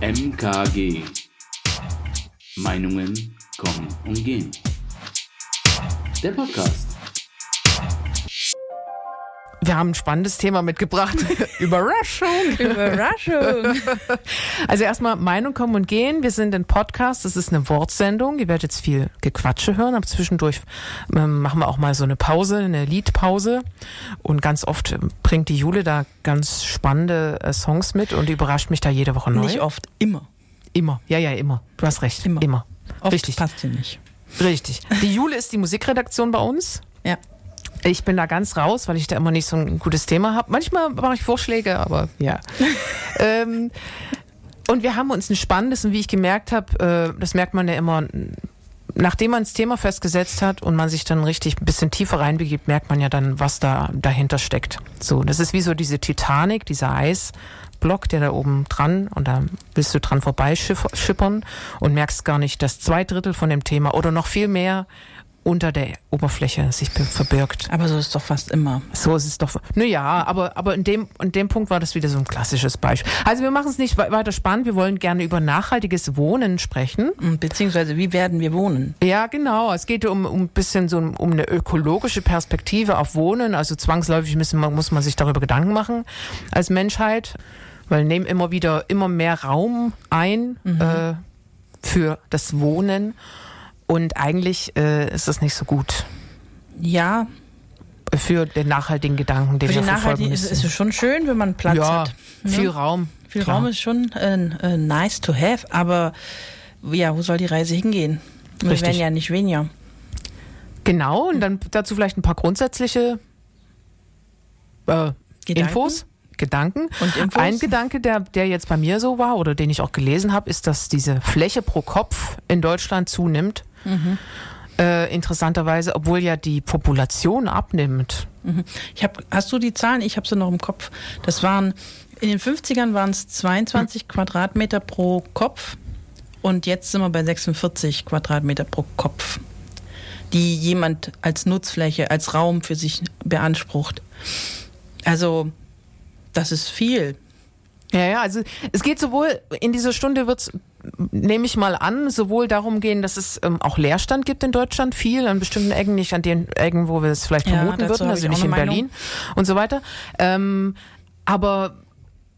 MKG. Meinungen kommen und gehen. Der Podcast. Wir haben ein spannendes Thema mitgebracht. Überraschung. Überraschung. Also erstmal Meinung kommen und gehen. Wir sind ein Podcast. Das ist eine Wortsendung. Ihr werdet jetzt viel Gequatsche hören. Aber zwischendurch ähm, machen wir auch mal so eine Pause, eine Liedpause. Und ganz oft ähm, bringt die Jule da ganz spannende äh, Songs mit und überrascht mich da jede Woche neu. Nicht oft, immer. Immer. Ja, ja, immer. Du hast recht. Immer. Immer. Oft Richtig. passt hier nicht. Richtig. Die Jule ist die Musikredaktion bei uns. Ja. Ich bin da ganz raus, weil ich da immer nicht so ein gutes Thema habe. Manchmal mache ich Vorschläge, aber ja. ähm, und wir haben uns ein spannendes, und wie ich gemerkt habe, äh, das merkt man ja immer, nachdem man das Thema festgesetzt hat und man sich dann richtig ein bisschen tiefer reinbegibt, merkt man ja dann, was da dahinter steckt. So, das ist wie so diese Titanic, dieser Eisblock, der da oben dran und da willst du dran vorbeischippern und merkst gar nicht, dass zwei Drittel von dem Thema oder noch viel mehr unter der Oberfläche sich verbirgt. Aber so ist es doch fast immer. So ist es doch. Naja, aber, aber in, dem, in dem Punkt war das wieder so ein klassisches Beispiel. Also wir machen es nicht we- weiter spannend. Wir wollen gerne über nachhaltiges Wohnen sprechen. Beziehungsweise, wie werden wir wohnen? Ja, genau. Es geht um, um ein bisschen so um eine ökologische Perspektive auf Wohnen. Also zwangsläufig müssen, muss man sich darüber Gedanken machen als Menschheit. Weil nehmen immer wieder immer mehr Raum ein äh, für das Wohnen. Und eigentlich äh, ist das nicht so gut Ja, für den nachhaltigen Gedanken, den für wir die verfolgen müssen. ist es schon schön, wenn man Platz ja, hat. ne? viel Raum. Viel klar. Raum ist schon äh, äh, nice to have, aber ja, wo soll die Reise hingehen? Wir Richtig. werden ja nicht weniger. Genau, und dann dazu vielleicht ein paar grundsätzliche äh, Gedanken? Infos. Gedanken. Und Infos? Ein Gedanke, der, der jetzt bei mir so war oder den ich auch gelesen habe, ist, dass diese Fläche pro Kopf in Deutschland zunimmt. Mhm. Äh, interessanterweise, obwohl ja die Population abnimmt. Ich hab, hast du die Zahlen? Ich habe sie noch im Kopf. Das waren, in den 50ern waren es 22 Quadratmeter pro Kopf und jetzt sind wir bei 46 Quadratmeter pro Kopf, die jemand als Nutzfläche, als Raum für sich beansprucht. Also, das ist viel. Ja, ja, also es geht sowohl, in dieser Stunde wird's nehme ich mal an, sowohl darum gehen, dass es ähm, auch Leerstand gibt in Deutschland, viel an bestimmten Ecken, nicht an den Ecken, wo wir es vielleicht Ja, vermuten würden, also ich nicht in Berlin und so weiter. Ähm, aber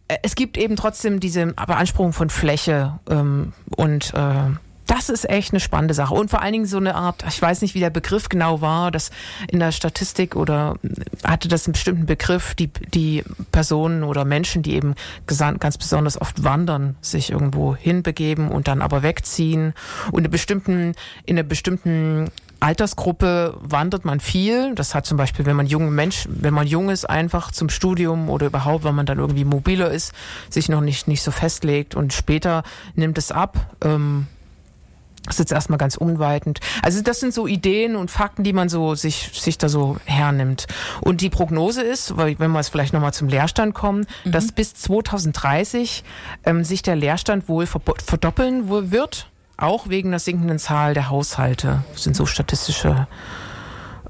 äh, es gibt eben trotzdem diese Beanspruchung von Fläche ähm, und äh, das ist echt eine spannende Sache. Und vor allen Dingen so eine Art, ich weiß nicht, wie der Begriff genau war, dass in der Statistik oder hatte das einen bestimmten Begriff, die, die Personen oder Menschen, die eben ganz besonders oft wandern, sich irgendwo hinbegeben und dann aber wegziehen. Und in, bestimmten, in einer bestimmten Altersgruppe wandert man viel. Das hat zum Beispiel, wenn man junge Mensch, wenn man jung ist, einfach zum Studium oder überhaupt, wenn man dann irgendwie mobiler ist, sich noch nicht, nicht so festlegt und später nimmt es ab. Ähm, das ist jetzt erstmal ganz unweitend. Also das sind so Ideen und Fakten, die man so sich, sich da so hernimmt. Und die Prognose ist, weil wenn wir jetzt vielleicht nochmal zum Leerstand kommen, dass bis 2030 ähm, sich der Leerstand wohl verdoppeln wird, auch wegen der sinkenden Zahl der Haushalte. Das sind so statistische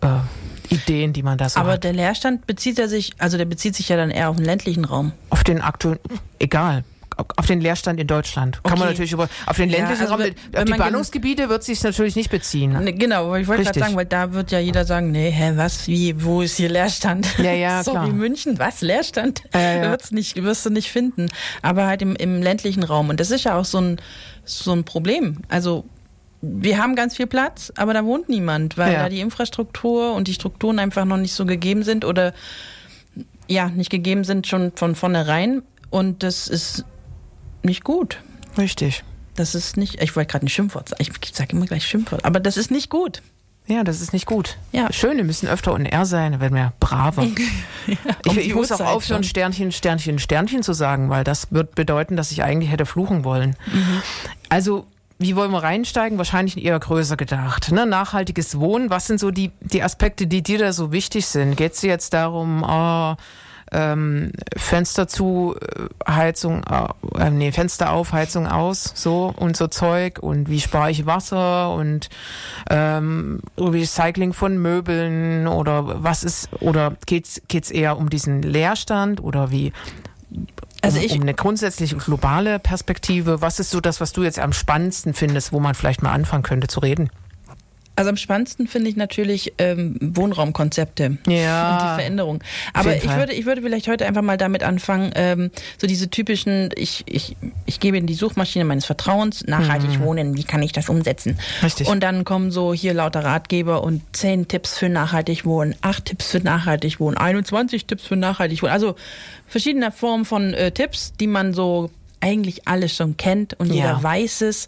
äh, Ideen, die man da so Aber hat. der Leerstand bezieht er sich, also der bezieht sich ja dann eher auf den ländlichen Raum. Auf den aktuellen, egal. Auf den Leerstand in Deutschland. Kann man Okay. natürlich über, auf den Ja, ländlichen also Raum, auf die man Ballungsgebiete wird sich natürlich nicht beziehen. Ne, Genau, aber ich wollte gerade sagen, weil da wird ja jeder sagen, nee, hä, was, wie, wo ist hier Leerstand? Ja, ja, so klar. wie München, was, Leerstand? Ja, ja, ja. Wird's nicht, wirst du nicht finden. Aber halt im, im ländlichen Raum. Und das ist ja auch so ein, so ein Problem. Also, wir haben ganz viel Platz, aber da wohnt niemand, weil Ja. da die Infrastruktur und die Strukturen einfach noch nicht so gegeben sind oder, ja, nicht gegeben sind schon von vornherein. Und das ist nicht gut. Richtig. Das ist nicht, ich wollte gerade ein Schimpfwort sagen. Ich sage immer gleich Schimpfwort, aber das ist nicht gut. Ja, das ist nicht gut. Ja. Schön, wir müssen öfter on air sein, dann werden wir braver. um ich ich muss auch aufhören. Sternchen, Sternchen, Sternchen zu sagen, weil das wird bedeuten, dass ich eigentlich hätte fluchen wollen. Mhm. Also, wie wollen wir reinsteigen? Wahrscheinlich eher größer gedacht. Ne? Nachhaltiges Wohnen, was sind so die, die Aspekte, die dir da so wichtig sind? Geht es jetzt darum, oh, ähm, Fenster zu, äh, Heizung, äh, nee, Fenster auf, Heizung aus, so und so Zeug und wie spare ich Wasser und ähm, Recycling von Möbeln oder was ist, oder geht's geht's eher um diesen Leerstand oder wie? Also um, ich- um eine grundsätzlich globale Perspektive. Was ist so das, was du jetzt am spannendsten findest, wo man vielleicht mal anfangen könnte zu reden? Also am spannendsten finde ich natürlich ähm, Wohnraumkonzepte Ja. und die Veränderung. Aber ich würde, ich würde vielleicht heute einfach mal damit anfangen, ähm, so diese typischen, ich, ich, ich gebe in die Suchmaschine meines Vertrauens, nachhaltig wohnen, wie kann ich das umsetzen? Richtig. Und dann kommen so hier lauter Ratgeber und zehn Tipps für nachhaltig wohnen, acht Tipps für nachhaltig wohnen, 21 Tipps für nachhaltig wohnen. Also verschiedene Formen von äh, Tipps, die man so eigentlich alles schon kennt und Ja. jeder weiß es.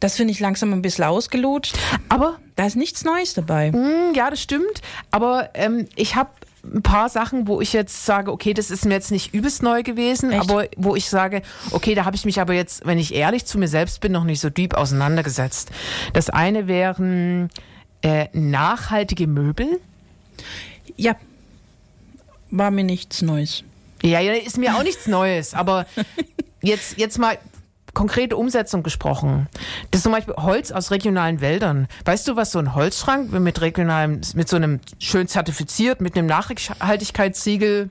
Das finde ich langsam ein bisschen ausgelutscht. Aber Da ist nichts Neues dabei. Mm, Ja, das stimmt. Aber ähm, ich habe ein paar Sachen, wo ich jetzt sage, okay, das ist mir jetzt nicht übelst neu gewesen, Echt? aber wo ich sage, okay, da habe ich mich aber jetzt, wenn ich ehrlich zu mir selbst bin, noch nicht so deep auseinandergesetzt. Das eine wären äh, nachhaltige Möbel. Ja, war mir nichts Neues. Ja, ja, ist mir auch nichts Neues, aber jetzt, jetzt mal konkrete Umsetzung gesprochen. Das ist zum Beispiel Holz aus regionalen Wäldern. Weißt du, was so ein Holzschrank mit regionalem, mit so einem schön zertifiziert, mit einem Nachhaltigkeitssiegel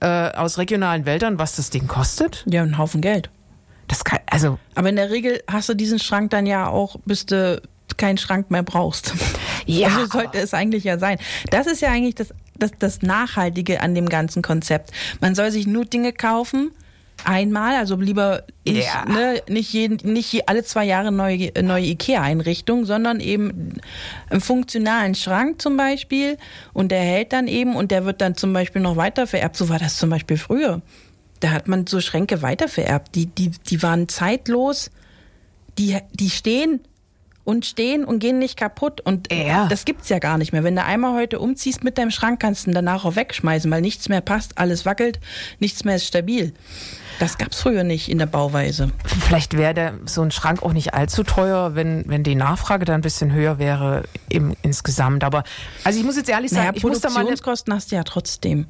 äh, aus regionalen Wäldern, was das Ding kostet? Ja, ein Haufen Geld. Das kann, also, Aber in der Regel hast du diesen Schrank dann ja auch, bis du keinen Schrank mehr brauchst. Ja, Also sollte es eigentlich ja sein. Das ist ja eigentlich das, das, das Nachhaltige an dem ganzen Konzept. Man soll sich nur Dinge kaufen, einmal, also lieber nicht, Ja. ne, nicht, jeden, nicht alle zwei Jahre neue, neue IKEA-Einrichtung, sondern eben einen funktionalen Schrank zum Beispiel und der hält dann eben und der wird dann zum Beispiel noch weiter vererbt. So war das zum Beispiel früher. Da hat man so Schränke weitervererbt. Die, die, die waren zeitlos, die, die stehen und stehen und gehen nicht kaputt. Und Ja. das gibt's ja gar nicht mehr. Wenn du einmal heute umziehst mit deinem Schrank, kannst du ihn danach auch wegschmeißen, weil nichts mehr passt, alles wackelt, nichts mehr ist stabil. Das gab's früher nicht in der Bauweise. vielleicht wäre der so ein Schrank auch nicht allzu teuer, wenn, wenn die Nachfrage da ein bisschen höher wäre im, insgesamt. Aber, also ich muss jetzt ehrlich sagen, Naja, ich muss da mal Produktionskosten hast du ja trotzdem.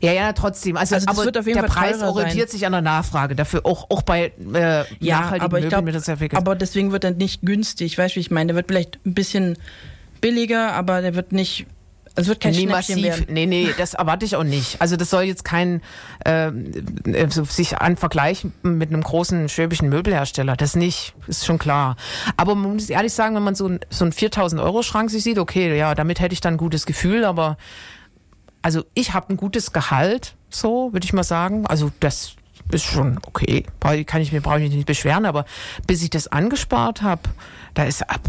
Ja, ja, trotzdem. Also, Also aber wird auf jeden der Fall Preis orientiert sich an der Nachfrage. Dafür auch, auch bei äh, nachhaltigen aber Möbeln wird das ja viel aber deswegen wird er nicht günstig. Weißt du, wie ich meine? Der wird vielleicht ein bisschen billiger, aber der wird nicht, es wird kein Schnäppchen massiv. werden. Nee, nee, das erwarte ich auch nicht. Also das soll jetzt kein ähm, äh, sich an Vergleich mit einem großen schwäbischen Möbelhersteller. Das nicht, ist schon klar. Aber man muss ehrlich sagen, wenn man so, ein, so einen 4000 Euro Schrank sich sieht, okay, ja, damit hätte ich dann ein gutes Gefühl, aber also ich habe ein gutes Gehalt, so würde ich mal sagen. Also das ist schon okay. Kann ich mir brauche ich mich nicht beschweren, aber bis ich das angespart habe, da ist ab,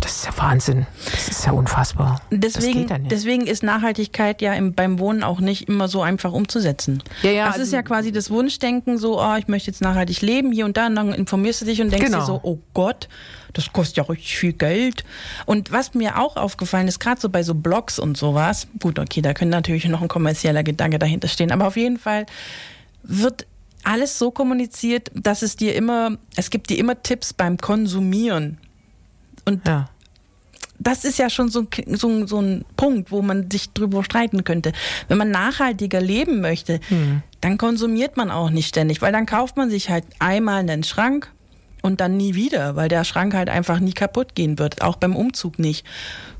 das ist ja Wahnsinn. Das ist ja unfassbar. das Deswegen, geht ja nicht. deswegen ist Nachhaltigkeit ja im, beim Wohnen auch nicht immer so einfach umzusetzen. Ja, ja, das ist also- ja quasi das Wunschdenken, so, oh, ich möchte jetzt nachhaltig leben, hier und da, und dann informierst du dich und denkst Genau. dir so, oh Gott, das kostet ja richtig viel Geld. Und was mir auch aufgefallen ist, gerade so bei so Blogs und sowas, gut, okay, da könnte natürlich noch ein kommerzieller Gedanke dahinter stehen, aber auf jeden Fall wird alles so kommuniziert, dass es dir immer, es gibt dir immer Tipps beim Konsumieren. Und ja. das ist ja schon so, ein- so, so ein Punkt, wo man sich drüber streiten könnte. Wenn man nachhaltiger leben möchte, dann konsumiert man auch nicht ständig, weil dann kauft man sich halt einmal einen Schrank und dann nie wieder, weil der Schrank halt einfach nie kaputt gehen wird, auch beim Umzug nicht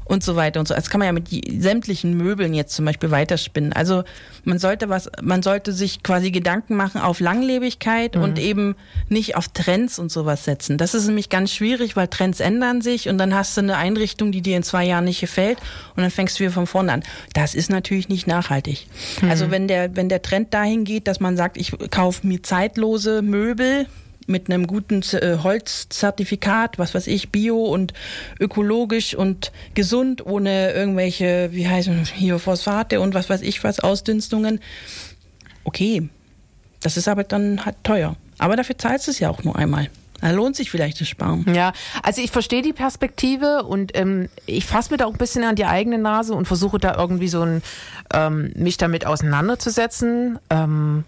und so weiter und so. Das kann man ja mit sämtlichen Möbeln jetzt zum Beispiel weiterspinnen. Also man sollte was, man sollte sich quasi Gedanken machen auf Langlebigkeit und eben nicht auf Trends und sowas setzen. Das ist nämlich ganz schwierig, weil Trends ändern sich und dann hast du eine Einrichtung, die dir in zwei Jahren nicht gefällt und dann fängst du wieder von vorne an. Das ist natürlich nicht nachhaltig. Also wenn der, wenn der Trend dahin geht, dass man sagt, ich kaufe mir zeitlose Möbel, mit einem guten äh, Holzzertifikat, was weiß ich, bio und ökologisch und gesund, ohne irgendwelche, wie heißen hier Phosphate und was weiß ich was, Ausdünstungen. Okay, das ist aber dann halt teuer. Aber dafür zahlst du es ja auch nur einmal. Da lohnt sich vielleicht das Sparen. Ja, also ich verstehe die Perspektive und ähm, ich fasse mir da auch ein bisschen an die eigene Nase und versuche da irgendwie so ein, ähm, mich damit auseinanderzusetzen. Ähm,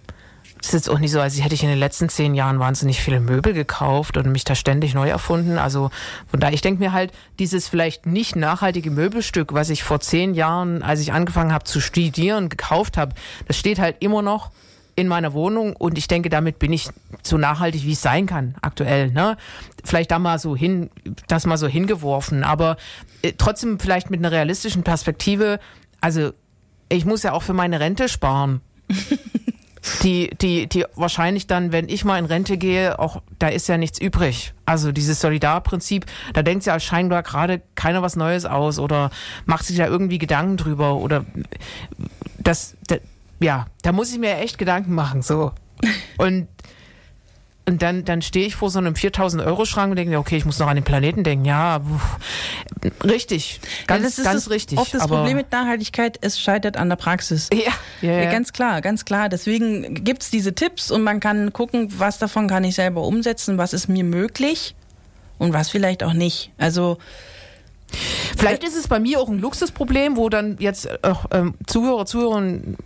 ist jetzt auch nicht so, als hätte ich in den letzten zehn Jahren wahnsinnig viele Möbel gekauft und mich da ständig neu erfunden. Also von daher, ich denke mir halt, dieses vielleicht nicht nachhaltige Möbelstück, was ich vor zehn Jahren, als ich angefangen habe zu studieren, gekauft habe, das steht halt immer noch in meiner Wohnung und ich denke, damit bin ich so nachhaltig, wie es sein kann, aktuell. Ne? Vielleicht da mal so hin, das mal so hingeworfen, aber äh, trotzdem vielleicht mit einer realistischen Perspektive. Also ich muss ja auch für meine Rente sparen. die, die, die wahrscheinlich dann, wenn ich mal in Rente gehe, auch da ist ja nichts übrig. Also dieses Solidarprinzip, da denkt ja scheinbar gerade keiner was Neues aus oder macht sich da irgendwie Gedanken drüber oder das, das ja, da muss ich mir echt Gedanken machen, so. Und und dann, dann stehe ich vor so einem 4000 Euro Schrank und denke mir, okay, ich muss noch an den Planeten denken. Ja, pff, richtig, ganz, ja, das ist ganz das, richtig. Oft das Problem mit Nachhaltigkeit, es scheitert an der Praxis. Ja, ja, ja. Ja, ganz klar, ganz klar. Deswegen gibt's diese Tipps und man kann gucken, was davon kann ich selber umsetzen, was ist mir möglich und was vielleicht auch nicht. Also Vielleicht ist es bei mir auch ein Luxusproblem, wo dann jetzt auch ähm, Zuhörer, Zuhörer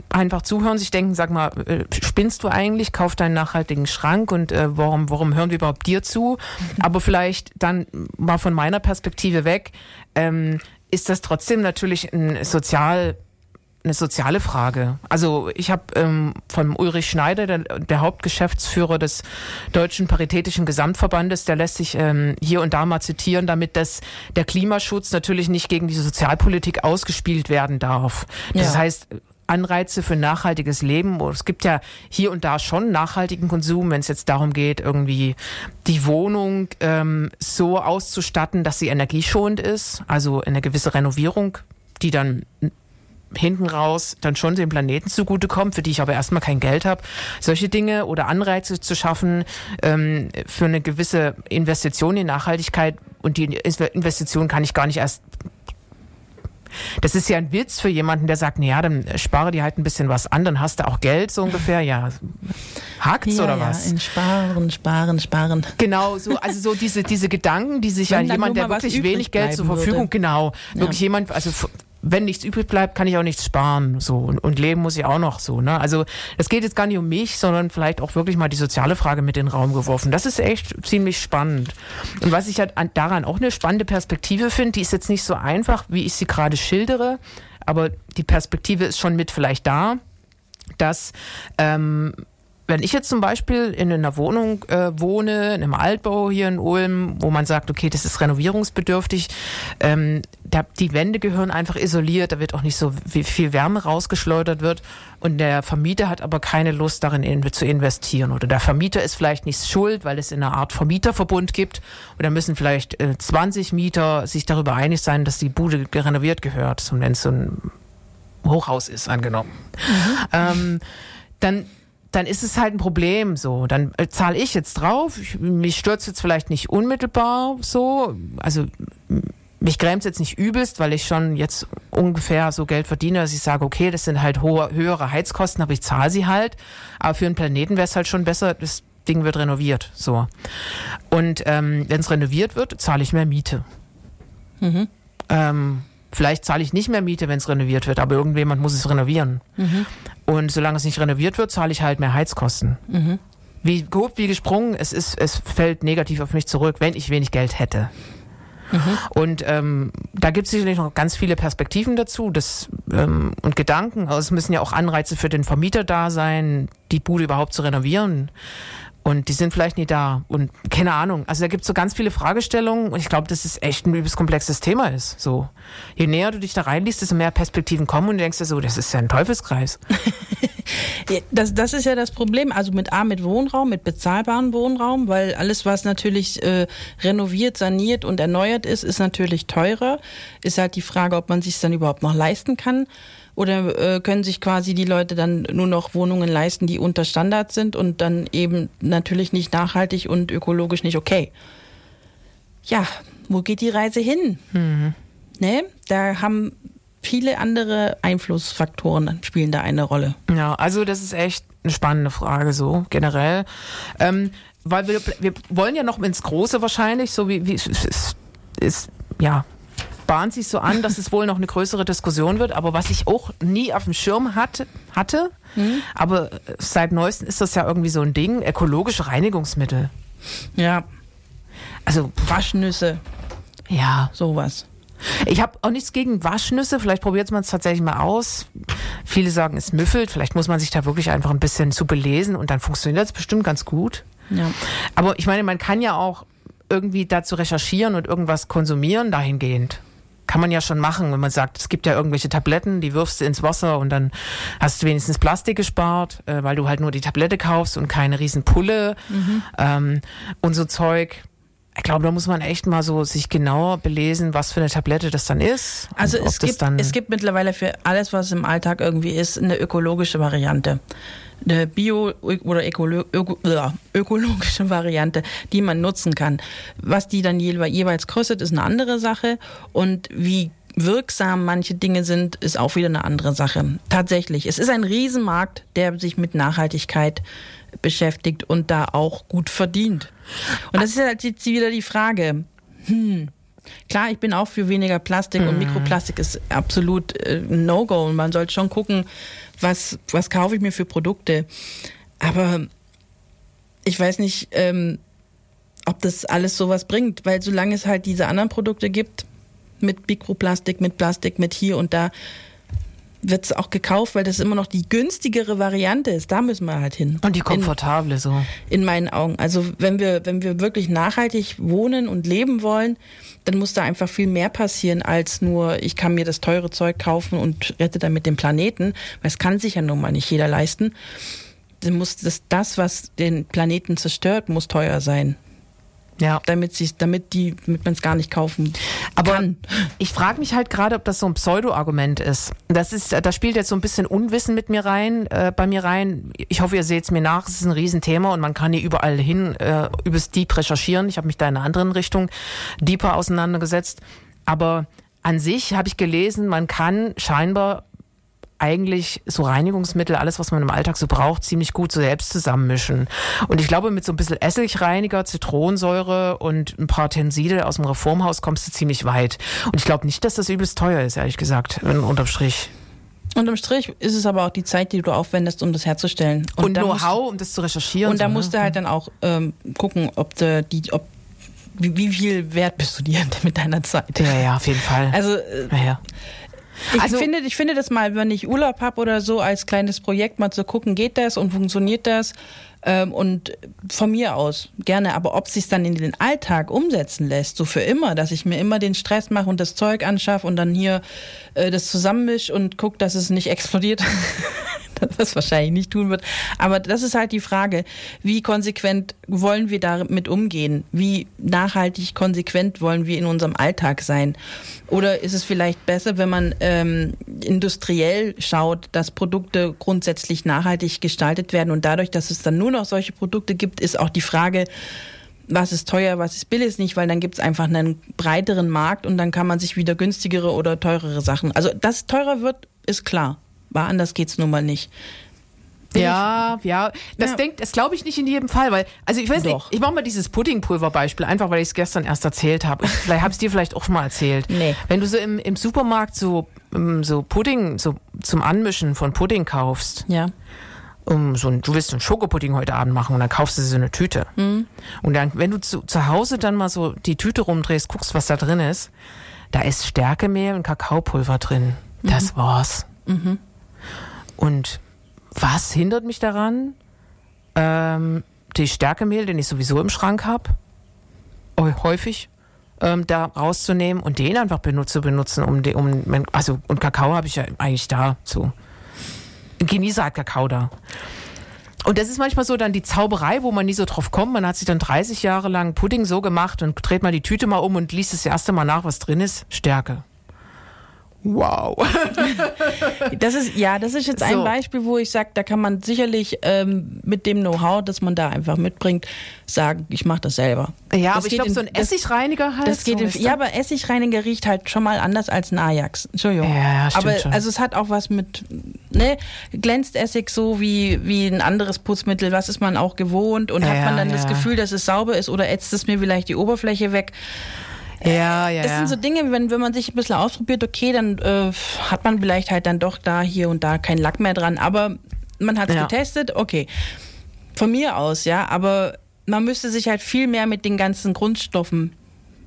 einfach zuhören, sich denken, sag mal, äh, spinnst du eigentlich, kauf deinen nachhaltigen Schrank und äh, warum, warum hören wir überhaupt dir zu? Aber vielleicht dann mal von meiner Perspektive weg, ähm, ist das trotzdem natürlich ein sozial eine soziale Frage. Also ich habe ähm, von Ulrich Schneider, der, der Hauptgeschäftsführer des Deutschen Paritätischen Gesamtverbandes, der lässt sich ähm, hier und da mal zitieren, damit dass der Klimaschutz natürlich nicht gegen die Sozialpolitik ausgespielt werden darf. Das Ja. heißt, Anreize für nachhaltiges Leben. Es gibt ja hier und da schon nachhaltigen Konsum, wenn es jetzt darum geht, irgendwie die Wohnung ähm, so auszustatten, dass sie energieschonend ist. Also eine gewisse Renovierung, die dann hinten raus dann schon dem Planeten zugutekommt, für die ich aber erstmal kein Geld habe. Solche Dinge oder Anreize zu schaffen ähm, für eine gewisse Investition in Nachhaltigkeit und die Investition kann ich gar nicht erst das ist ja ein Witz für jemanden, der sagt, na ja, dann spare dir halt ein bisschen was an, dann hast du auch Geld so ungefähr. Ja, hakt's ja, oder ja, was? in Sparen, Sparen, Sparen. Genau, so, also so diese, diese Gedanken, die sich dann jemand, der wirklich wenig Geld zur Verfügung, würde. genau, Ja. wirklich jemand, also wenn nichts übrig bleibt, kann ich auch nichts sparen, so, und, und leben muss ich auch noch, so, ne, also, es geht jetzt gar nicht um mich, sondern vielleicht auch wirklich mal die soziale Frage mit in den Raum geworfen. Das ist echt ziemlich spannend. Und was ich halt an, daran auch eine spannende Perspektive finde, die ist jetzt nicht so einfach, wie ich sie gerade schildere, aber die Perspektive ist schon mit vielleicht da, dass ähm, wenn ich jetzt zum Beispiel in einer Wohnung äh, wohne, in einem Altbau hier in Ulm, wo man sagt, okay, das ist renovierungsbedürftig, ähm, da, die Wände gehören einfach isoliert, da wird auch nicht so viel Wärme rausgeschleudert wird und der Vermieter hat aber keine Lust darin in, zu investieren oder der Vermieter ist vielleicht nicht schuld, weil es in einer Art Vermieterverbund gibt oder müssen vielleicht äh, 20 Mieter sich darüber einig sein, dass die Bude renoviert gehört, so wenn es so ein Hochhaus ist, angenommen. Ähm, dann dann ist es halt ein Problem so. Dann äh, zahle ich jetzt drauf. Ich, mich stürzt jetzt vielleicht nicht unmittelbar so. Also mich grämt jetzt nicht übelst, weil ich schon jetzt ungefähr so Geld verdiene, dass ich sage, okay, das sind halt hohe, höhere Heizkosten, aber ich zahle sie halt. Aber für einen Planeten wäre es halt schon besser, das Ding wird renoviert. So. Und ähm, wenn es renoviert wird, zahle ich mehr Miete. Ähm, vielleicht zahle ich nicht mehr Miete, wenn es renoviert wird, aber irgendjemand muss es renovieren. Und solange es nicht renoviert wird, zahle ich halt mehr Heizkosten. Wie gehobt, wie gesprungen, es, ist, es fällt negativ auf mich zurück, wenn ich wenig Geld hätte. Und ähm, da gibt es sicherlich noch ganz viele Perspektiven dazu das, ähm, und Gedanken. Also es müssen ja auch Anreize für den Vermieter da sein, die Bude überhaupt zu renovieren. Und die sind vielleicht nie da. Und keine Ahnung. Also da gibt es so ganz viele Fragestellungen und ich glaube, dass es echt ein übelst komplexes Thema ist. So. Je näher du dich da reinliest, desto mehr Perspektiven kommen und du denkst dir so, das ist ja ein Teufelskreis. Das, das ist ja das Problem. Also mit A, mit Wohnraum, mit bezahlbarem Wohnraum, weil alles, was natürlich äh, renoviert, saniert und erneuert ist, ist natürlich teurer. Ist halt die Frage, ob man sich dann überhaupt noch leisten kann. Oder äh, können sich quasi die Leute dann nur noch Wohnungen leisten, die unter Standard sind und dann eben natürlich nicht nachhaltig und ökologisch nicht okay. Ja, wo geht die Reise hin? Ne? Da haben viele andere Einflussfaktoren spielen da eine Rolle. Ja, also das ist echt eine spannende Frage so generell. Ähm, weil wir, wir wollen ja noch ins Große wahrscheinlich, so wie, wie es ist, ist, ja, bahnt sich so an, dass es wohl noch eine größere Diskussion wird. Aber was ich auch nie auf dem Schirm hatte, hatte aber seit neuestem ist das ja irgendwie so ein Ding, ökologische Reinigungsmittel. Ja, Also, Waschnüsse, ja, sowas. Ich habe auch nichts gegen Waschnüsse. Vielleicht probiert man es tatsächlich mal aus. Viele sagen, es müffelt. Vielleicht muss man sich da wirklich einfach ein bisschen zu belesen und dann funktioniert es bestimmt ganz gut. Ja. Aber ich meine, man kann ja auch irgendwie dazu recherchieren und irgendwas konsumieren dahingehend. Kann man ja schon machen, wenn man sagt, es gibt ja irgendwelche Tabletten, die wirfst du ins Wasser und dann hast du wenigstens Plastik gespart, äh, weil du halt nur die Tablette kaufst und keine riesen Pulle Mhm. ähm, und so Zeug. Ich glaube, da muss man echt mal so sich genauer belesen, was für eine Tablette das dann ist. Also es gibt, dann es gibt mittlerweile für alles, was im Alltag irgendwie ist, eine ökologische Variante. Eine bio- oder ökolo öko ja, ökologische Variante, die man nutzen kann. Was die dann jewe- jeweils kostet, ist eine andere Sache. Und wie wirksam manche Dinge sind, ist auch wieder eine andere Sache. Tatsächlich. Es ist ein Riesenmarkt, der sich mit Nachhaltigkeit beschäftigt und da auch gut verdient. Und das ist halt jetzt wieder die Frage. Hm. Klar, ich bin auch für weniger Plastik und Mikroplastik ist absolut äh, ein No-Go und man sollte schon gucken, was, was kaufe ich mir für Produkte. Aber ich weiß nicht, ähm, ob das alles sowas bringt, weil solange es halt diese anderen Produkte gibt, mit Mikroplastik, mit Plastik, mit hier und da, wird es auch gekauft, weil das immer noch die günstigere Variante ist. Da müssen wir halt hin. und die In- komfortable so. in meinen Augen. Also wenn wir, wenn wir wirklich nachhaltig wohnen und leben wollen, dann muss da einfach viel mehr passieren als nur, ich kann mir das teure Zeug kaufen und rette damit den Planeten, weil es kann sich ja nun mal nicht jeder leisten. Dann muss das, das, was den Planeten zerstört, muss teuer sein, Ja. damit sie, damit die, damit man es gar nicht kaufen Aber kann. ich frage mich halt gerade, ob das so ein Pseudo-Argument ist. Das ist, da spielt jetzt so ein bisschen Unwissen mit mir rein, äh, bei mir rein. Ich hoffe, ihr seht es mir nach. Es ist ein Riesenthema und man kann hier überall hin äh, übers Deep recherchieren. Ich habe mich da in einer anderen Richtung deeper auseinandergesetzt. Aber an sich habe ich gelesen, man kann scheinbar eigentlich so Reinigungsmittel, alles, was man im Alltag so braucht, ziemlich gut so selbst zusammenmischen. Und ich glaube, mit so ein bisschen Essigreiniger, Zitronensäure und ein paar Tenside aus dem Reformhaus kommst du ziemlich weit. Und ich glaube nicht, dass das übelst teuer ist, ehrlich gesagt, wenn- unterm Strich. Unterm Strich ist es aber auch die Zeit, die du aufwendest, um das herzustellen. Und, da musst- Know-how, um das zu recherchieren. Und da so, musst ne? du halt dann auch ähm, gucken, ob du die, ob wie, wie viel wert bist du dir mit deiner Zeit? Ja, ja, auf jeden Fall. Also äh, ja, ja. Ich Also- finde, ich finde das mal, wenn ich Urlaub habe oder so, als kleines Projekt mal zu gucken, geht das und funktioniert das? Ähm, und von mir aus gerne, aber ob sich dann in den Alltag umsetzen lässt, so für immer, dass ich mir immer den Stress mache und das Zeug anschaffe und dann hier äh, das zusammenmisch und guck, dass es nicht explodiert, das wahrscheinlich nicht tun wird. Aber das ist halt die Frage, wie konsequent wollen wir damit umgehen? Wie nachhaltig konsequent wollen wir in unserem Alltag sein? Oder ist es vielleicht besser, wenn man ähm, industriell schaut, dass Produkte grundsätzlich nachhaltig gestaltet werden und dadurch, dass es dann nur noch solche Produkte gibt, ist auch die Frage, was ist teuer, was ist billig nicht, weil dann gibt es einfach einen breiteren Markt und dann kann man sich wieder günstigere oder teurere Sachen. Also, dass teurer wird, ist klar. Aber anders geht's nun mal nicht. Bin Ja, ja. Das Ja. denkt, das glaube ich nicht in jedem Fall, weil, also ich weiß Doch. nicht, ich mache mal dieses Puddingpulver-Beispiel, einfach weil ich es gestern erst erzählt habe. Vielleicht habe ich es dir vielleicht auch schon mal erzählt. Nee. Wenn du so im, im Supermarkt so, ähm, so Pudding, so zum Anmischen von Pudding kaufst, Ja. um so ein, du willst so einen Schokopudding heute Abend machen und dann kaufst du so eine Tüte. Mhm. Und dann, wenn du zu, zu Hause dann mal so die Tüte rumdrehst, guckst, was da drin ist, da ist Stärkemehl und Kakaopulver drin. Mhm. Das war's. Und was hindert mich daran, ähm, die Stärkemehl, den ich sowieso im Schrank habe, häufig, ähm, da rauszunehmen und den einfach benutze, benutzen, um, den, um also und Kakao habe ich ja eigentlich da so. Genießer hat Kakao da. Und das ist manchmal so dann die Zauberei, wo man nie so drauf kommt. Man hat sich dann 30 Jahre lang Pudding so gemacht und dreht mal die Tüte mal um und liest das erste Mal nach, was drin ist. Stärke. Wow. Das ist, ja, das ist jetzt ein So. Beispiel, wo ich sage, da kann man sicherlich ähm, mit dem Know-how, das man da einfach mitbringt, sagen, ich mache das selber. Ja, Das aber ich glaube, so ein Essigreiniger halt. Das geht so, in, ja, aber Essigreiniger riecht halt schon mal anders als ein Ajax. Entschuldigung. Ja, ja, stimmt aber schon. also es hat auch was mit, ne, glänzt Essig so wie, wie ein anderes Putzmittel, was ist man auch gewohnt und Ja, hat man dann ja. das Gefühl, dass es sauber ist oder ätzt es mir vielleicht die Oberfläche weg. Ja, ja, Das ja. sind so Dinge, wenn, wenn man sich ein bisschen ausprobiert, okay, dann äh, hat man vielleicht halt dann doch da, hier und da keinen Lack mehr dran, aber man hat es Ja. getestet, okay. Von mir aus, ja, aber man müsste sich halt viel mehr mit den ganzen Grundstoffen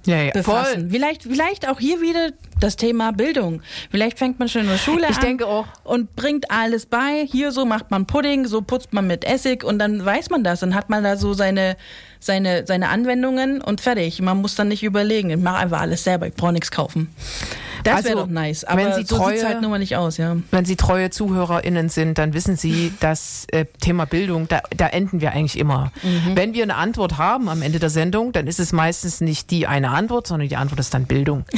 ja, ja. befassen. Vielleicht, vielleicht auch hier wieder das Thema Bildung. Vielleicht fängt man schon in der Schule Ich an denke auch. und bringt alles bei. Hier so macht man Pudding, so putzt man mit Essig und dann weiß man das. Dann hat man da so seine, seine, seine Anwendungen und fertig. Man muss dann nicht überlegen. Ich mache einfach alles selber, ich brauche nichts kaufen. Das Also, wäre doch nice. Aber wenn Sie so treue- halt nun mal nicht aus, ja. Wenn Sie treue ZuhörerInnen sind, dann wissen Sie, das äh, Thema Bildung, da, da enden wir eigentlich immer. Mhm. Wenn wir eine Antwort haben am Ende der Sendung, dann ist es meistens nicht die eine Antwort, sondern die Antwort ist dann Bildung.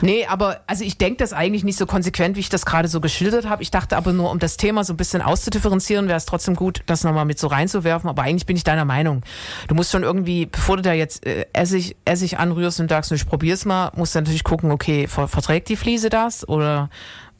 Nee, aber also ich denke das eigentlich nicht so konsequent, wie ich das gerade so geschildert habe. Ich dachte aber nur, um das Thema so ein bisschen auszudifferenzieren, wäre es trotzdem gut, das nochmal mit so reinzuwerfen. Aber eigentlich bin ich deiner Meinung. Du musst schon irgendwie, bevor du da jetzt äh, Essig, Essig anrührst und sagst, ich probier's mal, musst du natürlich gucken, okay, ver verträgt die Fliese das? Oder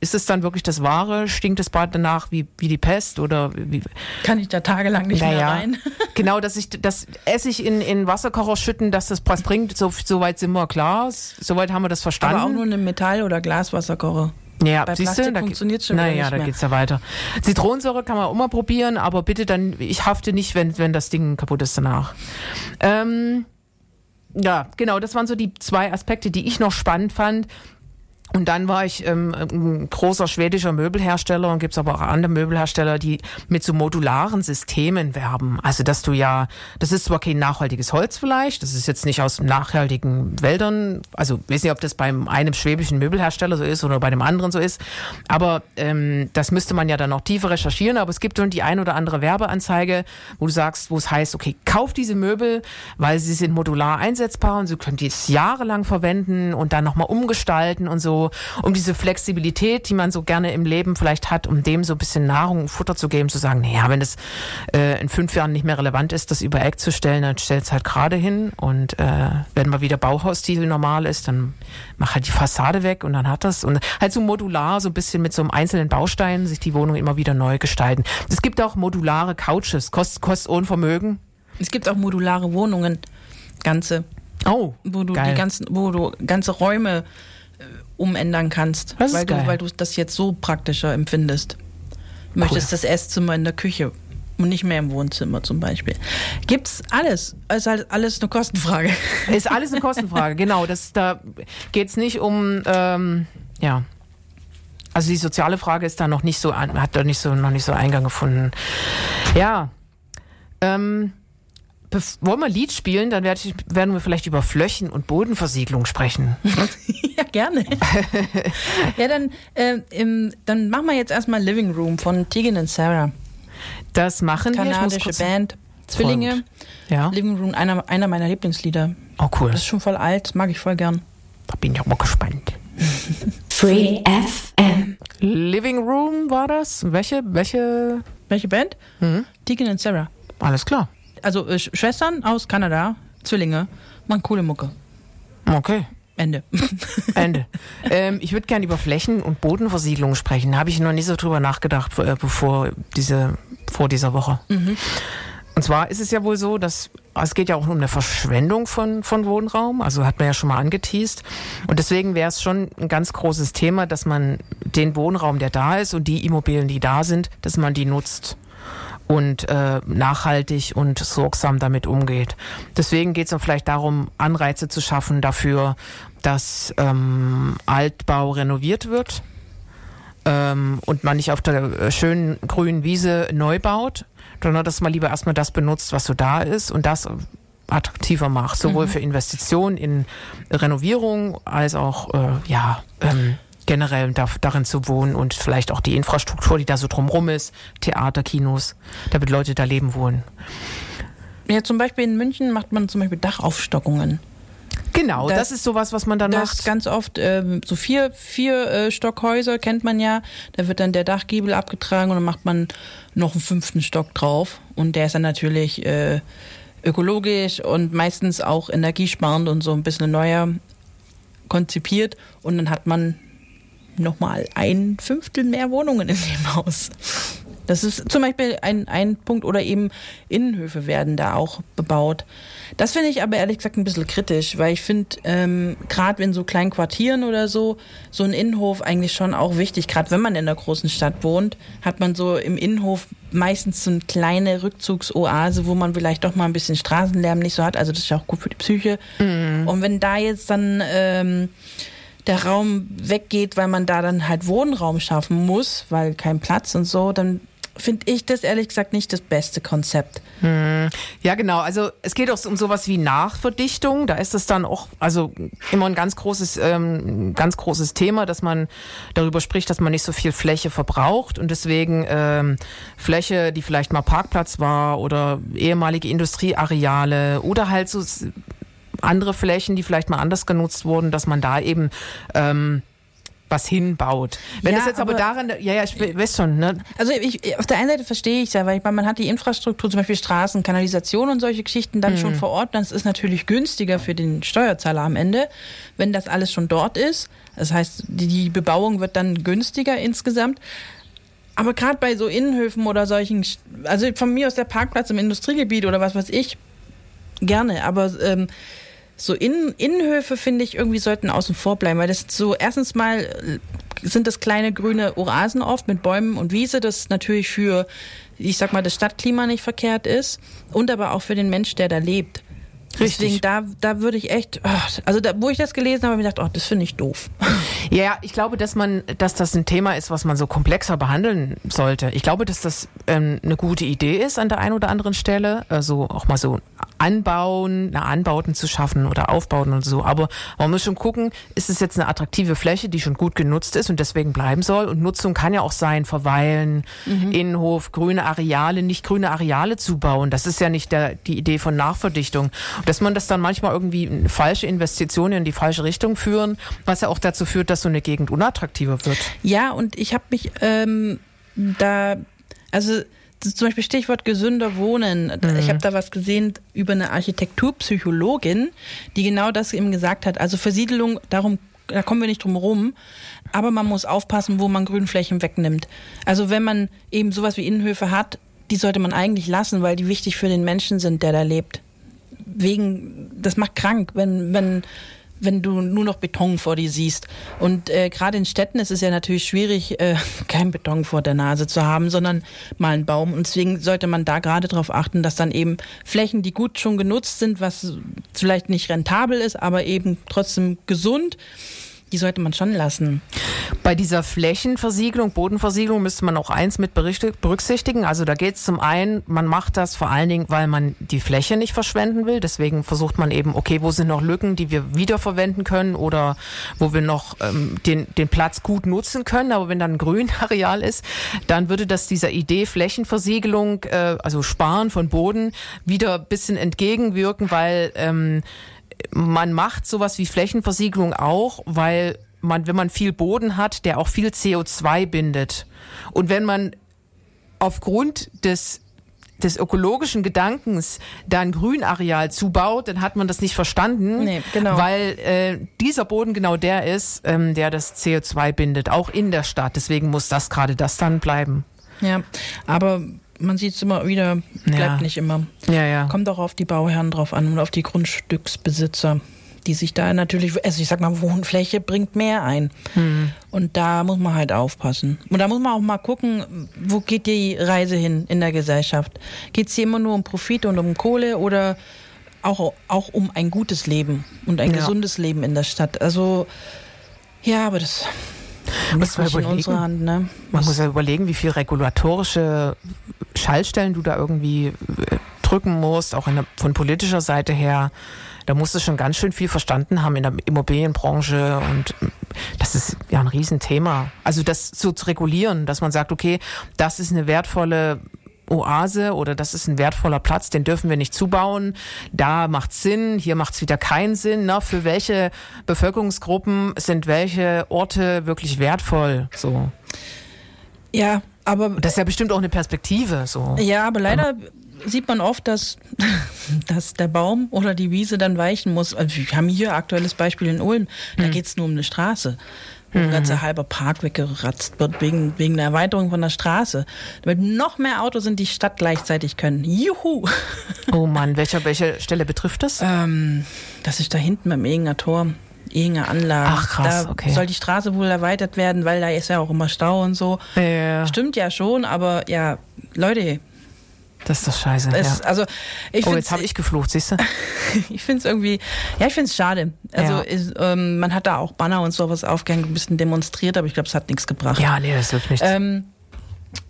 ist es dann wirklich das Wahre? Stinkt das Bad danach wie, wie die Pest? Oder wie, Kann ich da tagelang nicht mehr rein. genau, dass ich das Essig in, in Wasserkocher schütten, dass das was bringt, so, so weit sind wir klar. Soweit haben wir das verstanden. Aber auch nur eine Metall- oder Glaswasserkocher. Ja, Bei siehst Plastik du, funktioniert's schon wieder Naja, nicht da mehr. geht's ja weiter. Zitronensäure kann man auch mal probieren, aber bitte dann, ich hafte nicht, wenn, wenn das Ding kaputt ist danach. Ähm, ja, genau, das waren so die zwei Aspekte, die ich noch spannend fand. Und dann war ich ähm, ein großer schwedischer Möbelhersteller und gibt's aber auch andere Möbelhersteller, die mit so modularen Systemen werben. Also dass du ja, das ist zwar kein nachhaltiges Holz vielleicht, das ist jetzt nicht aus nachhaltigen Wäldern, also weiß nicht, ob das beim einem schwäbischen Möbelhersteller so ist oder bei dem anderen so ist, aber ähm, das müsste man ja dann noch tiefer recherchieren, aber es gibt schon die ein oder andere Werbeanzeige, wo du sagst, wo es heißt, okay, kauf diese Möbel, weil sie sind modular einsetzbar und sie können die jahrelang verwenden und dann nochmal umgestalten und so, um diese Flexibilität, die man so gerne im Leben vielleicht hat, um dem so ein bisschen Nahrung und Futter zu geben, zu sagen, naja, wenn es äh, in fünf Jahren nicht mehr relevant ist, das über Eck zu stellen, dann stell es halt gerade hin und äh, wenn mal wieder Bauhausstil normal ist, dann mach halt die Fassade weg und dann hat das und halt so modular, so ein bisschen mit so einem einzelnen Baustein sich die Wohnung immer wieder neu gestalten. Es gibt auch modulare Couches, kost ohne Vermögen. Es gibt auch modulare Wohnungen, ganze, Oh, wo du geil. die ganzen, wo du ganze Räume umändern kannst, Das weil du, weil du das jetzt so praktischer empfindest. Du möchtest das Esszimmer in der Küche und nicht mehr im Wohnzimmer zum Beispiel. Gibt's alles. Ist halt alles eine Kostenfrage. Ist alles eine Kostenfrage, genau. Das, da geht's nicht um, ähm, ja. Also die soziale Frage ist da noch nicht so, hat da nicht so, noch nicht so Eingang gefunden. Ja. Ähm, wollen wir ein Lied spielen, dann werd ich, werden wir vielleicht über Flöchen und Bodenversiegelung sprechen. ja, gerne. ja, dann, äh, im, dann machen wir jetzt erstmal Living Room von Tegan und Sarah. Das machen wir. Ich muss Kanadische Band. Zwillinge. Ja. Living Room, einer, einer meiner Lieblingslieder. Oh, cool. Das ist schon voll alt, mag ich voll gern. Da bin ich auch mal gespannt. Free FM. Living Room war das? Welche? Welche? Welche Band? Mhm. Tegan und Sarah. Alles klar. Also äh, Sch- Schwestern aus Kanada, Zwillinge, machen coole Mucke. Okay. Ende. Ende. ähm, ich würde gerne über Flächen- und Bodenversiegelung sprechen. Da habe ich noch nie so drüber nachgedacht, äh, bevor diese, vor dieser Woche. Und zwar ist es ja wohl so, dass es geht ja auch um eine Verschwendung von, von Wohnraum, also hat man ja schon mal angeteased. Und deswegen wäre es schon ein ganz großes Thema, dass man den Wohnraum, der da ist und die Immobilien, die da sind, dass man die nutzt und äh, nachhaltig und sorgsam damit umgeht. Deswegen geht es vielleicht darum, Anreize zu schaffen dafür, dass ähm, Altbau renoviert wird ähm, und man nicht auf der äh, schönen grünen Wiese neu baut, sondern dass man lieber erstmal das benutzt, was so da ist und das attraktiver macht, sowohl für Investitionen in Renovierung als auch äh, ja ähm, generell da, darin zu wohnen und vielleicht auch die Infrastruktur, die da so drumrum ist, Theater, Kinos, damit Leute da leben wollen. Ja, zum Beispiel in München macht man zum Beispiel Dachaufstockungen. Genau, das, Das- ist sowas, was man dann Das macht. ganz oft, ähm, so vier, vier äh, Stockhäuser kennt man ja. Da wird dann der Dachgiebel abgetragen und dann macht man noch einen fünften Stock drauf. Und der ist dann natürlich äh, ökologisch und meistens auch energiesparend und so ein bisschen neuer konzipiert. Und dann hat man nochmal ein Fünftel mehr Wohnungen in dem Haus. Das ist zum Beispiel ein, ein Punkt oder eben Innenhöfe werden da auch bebaut. Das finde ich aber ehrlich gesagt ein bisschen kritisch, weil ich finde, ähm, gerade in so kleinen Quartieren oder so, so ein Innenhof eigentlich schon auch wichtig. Gerade wenn man in der großen Stadt wohnt, hat man so im Innenhof meistens so eine kleine Rückzugsoase, wo man vielleicht doch mal ein bisschen Straßenlärm nicht so hat. Also das ist ja auch gut für die Psyche. Und wenn da jetzt dann ähm, der Raum weggeht, weil man da dann halt Wohnraum schaffen muss, weil kein Platz und so, dann finde ich das ehrlich gesagt nicht das beste Konzept. Ja, genau. Also es geht auch um sowas wie Nachverdichtung. Da ist es dann auch also immer ein ganz großes, ähm, ganz großes Thema, dass man darüber spricht, dass man nicht so viel Fläche verbraucht und deswegen ähm, Fläche, die vielleicht mal Parkplatz war oder ehemalige Industrieareale oder halt so andere Flächen, die vielleicht mal anders genutzt wurden, dass man da eben ähm, was hinbaut. Wenn Ja, es jetzt aber, aber- daran, ja, ja, ich we- weiß schon, ne? Also ich, auf der einen Seite verstehe ich ja, weil ich meine, man hat die Infrastruktur, zum Beispiel Straßen, Kanalisation und solche Geschichten dann schon vor Ort. Das ist natürlich günstiger für den Steuerzahler am Ende, wenn das alles schon dort ist. Das heißt, die, die Bebauung wird dann günstiger insgesamt. Aber gerade bei so Innenhöfen oder solchen, also von mir aus der Parkplatz im Industriegebiet oder was weiß ich, gerne. Aber ähm, so Innen, Innenhöfe, finde ich, irgendwie sollten außen vor bleiben, weil das so, erstens mal äh, sind das kleine grüne Oasen oft mit Bäumen und Wiese, das natürlich für, ich sag mal, das Stadtklima nicht verkehrt ist und aber auch für den Mensch, der da lebt. Richtig. Deswegen, da, da würde ich echt, ach, also da, wo ich das gelesen habe, habe ich gedacht, oh, das finde ich doof. Ja, ich glaube, dass man, dass das ein Thema ist, was man so komplexer behandeln sollte. Ich glaube, dass das ähm, eine gute Idee ist an der einen oder anderen Stelle, also auch mal so anbauen, na, Anbauten zu schaffen oder aufbauen und so. Aber man muss schon gucken, ist es jetzt eine attraktive Fläche, die schon gut genutzt ist und deswegen bleiben soll? Und Nutzung kann ja auch sein, verweilen, Innenhof, grüne Areale, nicht grüne Areale zu bauen. Das ist ja nicht der, die Idee von Nachverdichtung. Dass man das dann manchmal irgendwie eine falsche Investitionen in die falsche Richtung führen, was ja auch dazu führt, dass so eine Gegend unattraktiver wird. Ja, und ich habe mich ähm, da, also zum Beispiel Stichwort gesünder Wohnen. Ich habe da was gesehen über eine Architekturpsychologin, die genau das eben gesagt hat. Also Versiedelung, darum, da kommen wir nicht drum rum, aber man muss aufpassen, wo man Grünflächen wegnimmt. Also wenn man eben sowas wie Innenhöfe hat, die sollte man eigentlich lassen, weil die wichtig für den Menschen sind, der da lebt. Wegen, das macht krank, wenn, wenn wenn du nur noch Beton vor dir siehst. Und äh, gerade in Städten ist es ja natürlich schwierig, äh, kein Beton vor der Nase zu haben, sondern mal einen Baum. Und deswegen sollte man da gerade darauf achten, dass dann eben Flächen, die gut schon genutzt sind, was vielleicht nicht rentabel ist, aber eben trotzdem gesund, die sollte man schon lassen. Bei dieser Flächenversiegelung, Bodenversiegelung müsste man auch eins mit berücksichtigen. Also da geht es zum einen, man macht das vor allen Dingen, weil man die Fläche nicht verschwenden will. Deswegen versucht man eben, okay, wo sind noch Lücken, die wir wiederverwenden können oder wo wir noch ähm, den, den Platz gut nutzen können. Aber wenn dann ein Grünareal ist, dann würde das dieser Idee Flächenversiegelung, äh, also Sparen von Boden, wieder ein bisschen entgegenwirken, weil ähm, man macht sowas wie Flächenversiegelung auch, weil man, wenn man viel Boden hat, der auch viel CO2 bindet. Und wenn man aufgrund des des ökologischen Gedankens da ein Grünareal zubaut, dann hat man das nicht verstanden, Nee, genau. weil äh, dieser Boden genau der ist, ähm, der das CO2 bindet, auch in der Stadt. Deswegen muss das gerade das dann bleiben. Ja, aber man sieht es immer wieder, bleibt Ja. nicht immer. Ja, ja. Kommt auch auf die Bauherren drauf an und auf die Grundstücksbesitzer, die sich da natürlich, also ich sag mal, Wohnfläche bringt mehr ein. Und da muss man halt aufpassen. Und da muss man auch mal gucken, wo geht die Reise hin in der Gesellschaft? Geht es hier immer nur um Profit und um Kohle oder auch, auch um ein gutes Leben und ein Ja. gesundes Leben in der Stadt? Also, ja, aber das Muss man überlegen. Hand, ne? Man muss ja überlegen, wie viel regulatorische Schaltstellen du da irgendwie äh, drücken musst, auch der, von politischer Seite her. Da musst du schon ganz schön viel verstanden haben in der Immobilienbranche und äh, das ist ja ein Riesenthema. Also das so zu regulieren, dass man sagt, okay, das ist eine wertvolle Oase oder das ist ein wertvoller Platz, den dürfen wir nicht zubauen. Da macht's Sinn, hier macht's wieder keinen Sinn. Ne? Für welche Bevölkerungsgruppen sind welche Orte wirklich wertvoll? So. ja, aber Das ist ja bestimmt auch eine Perspektive. So. Ja, aber leider sieht man oft, dass, dass der Baum oder die Wiese dann weichen muss. Also wir haben hier aktuelles Beispiel in Ulm, da geht's nur um eine Straße. Wo ein ganzer halber Park weggeratzt wird wegen, wegen der Erweiterung von der Straße. Damit noch mehr Autos in die Stadt gleichzeitig können. Juhu! Oh Mann, welcher, welche Stelle betrifft das? Ähm, das ist da hinten beim Ehinger Tor. Ehinger Anlage. Ach, krass, da okay. soll die Straße wohl erweitert werden, weil da ist ja auch immer Stau und so. Ja, Stimmt ja schon, aber ja, Leute, das ist doch scheiße. es, ja. also ich Oh, jetzt habe ich geflucht, siehst du? Ich finde es irgendwie, ja, ich finde es schade. Also Ja. ist, ähm, man hat da auch Banner und sowas aufgehängt, ein bisschen demonstriert, aber ich glaube, es hat nichts gebracht. Ja, nee, das hilft nichts. Ähm,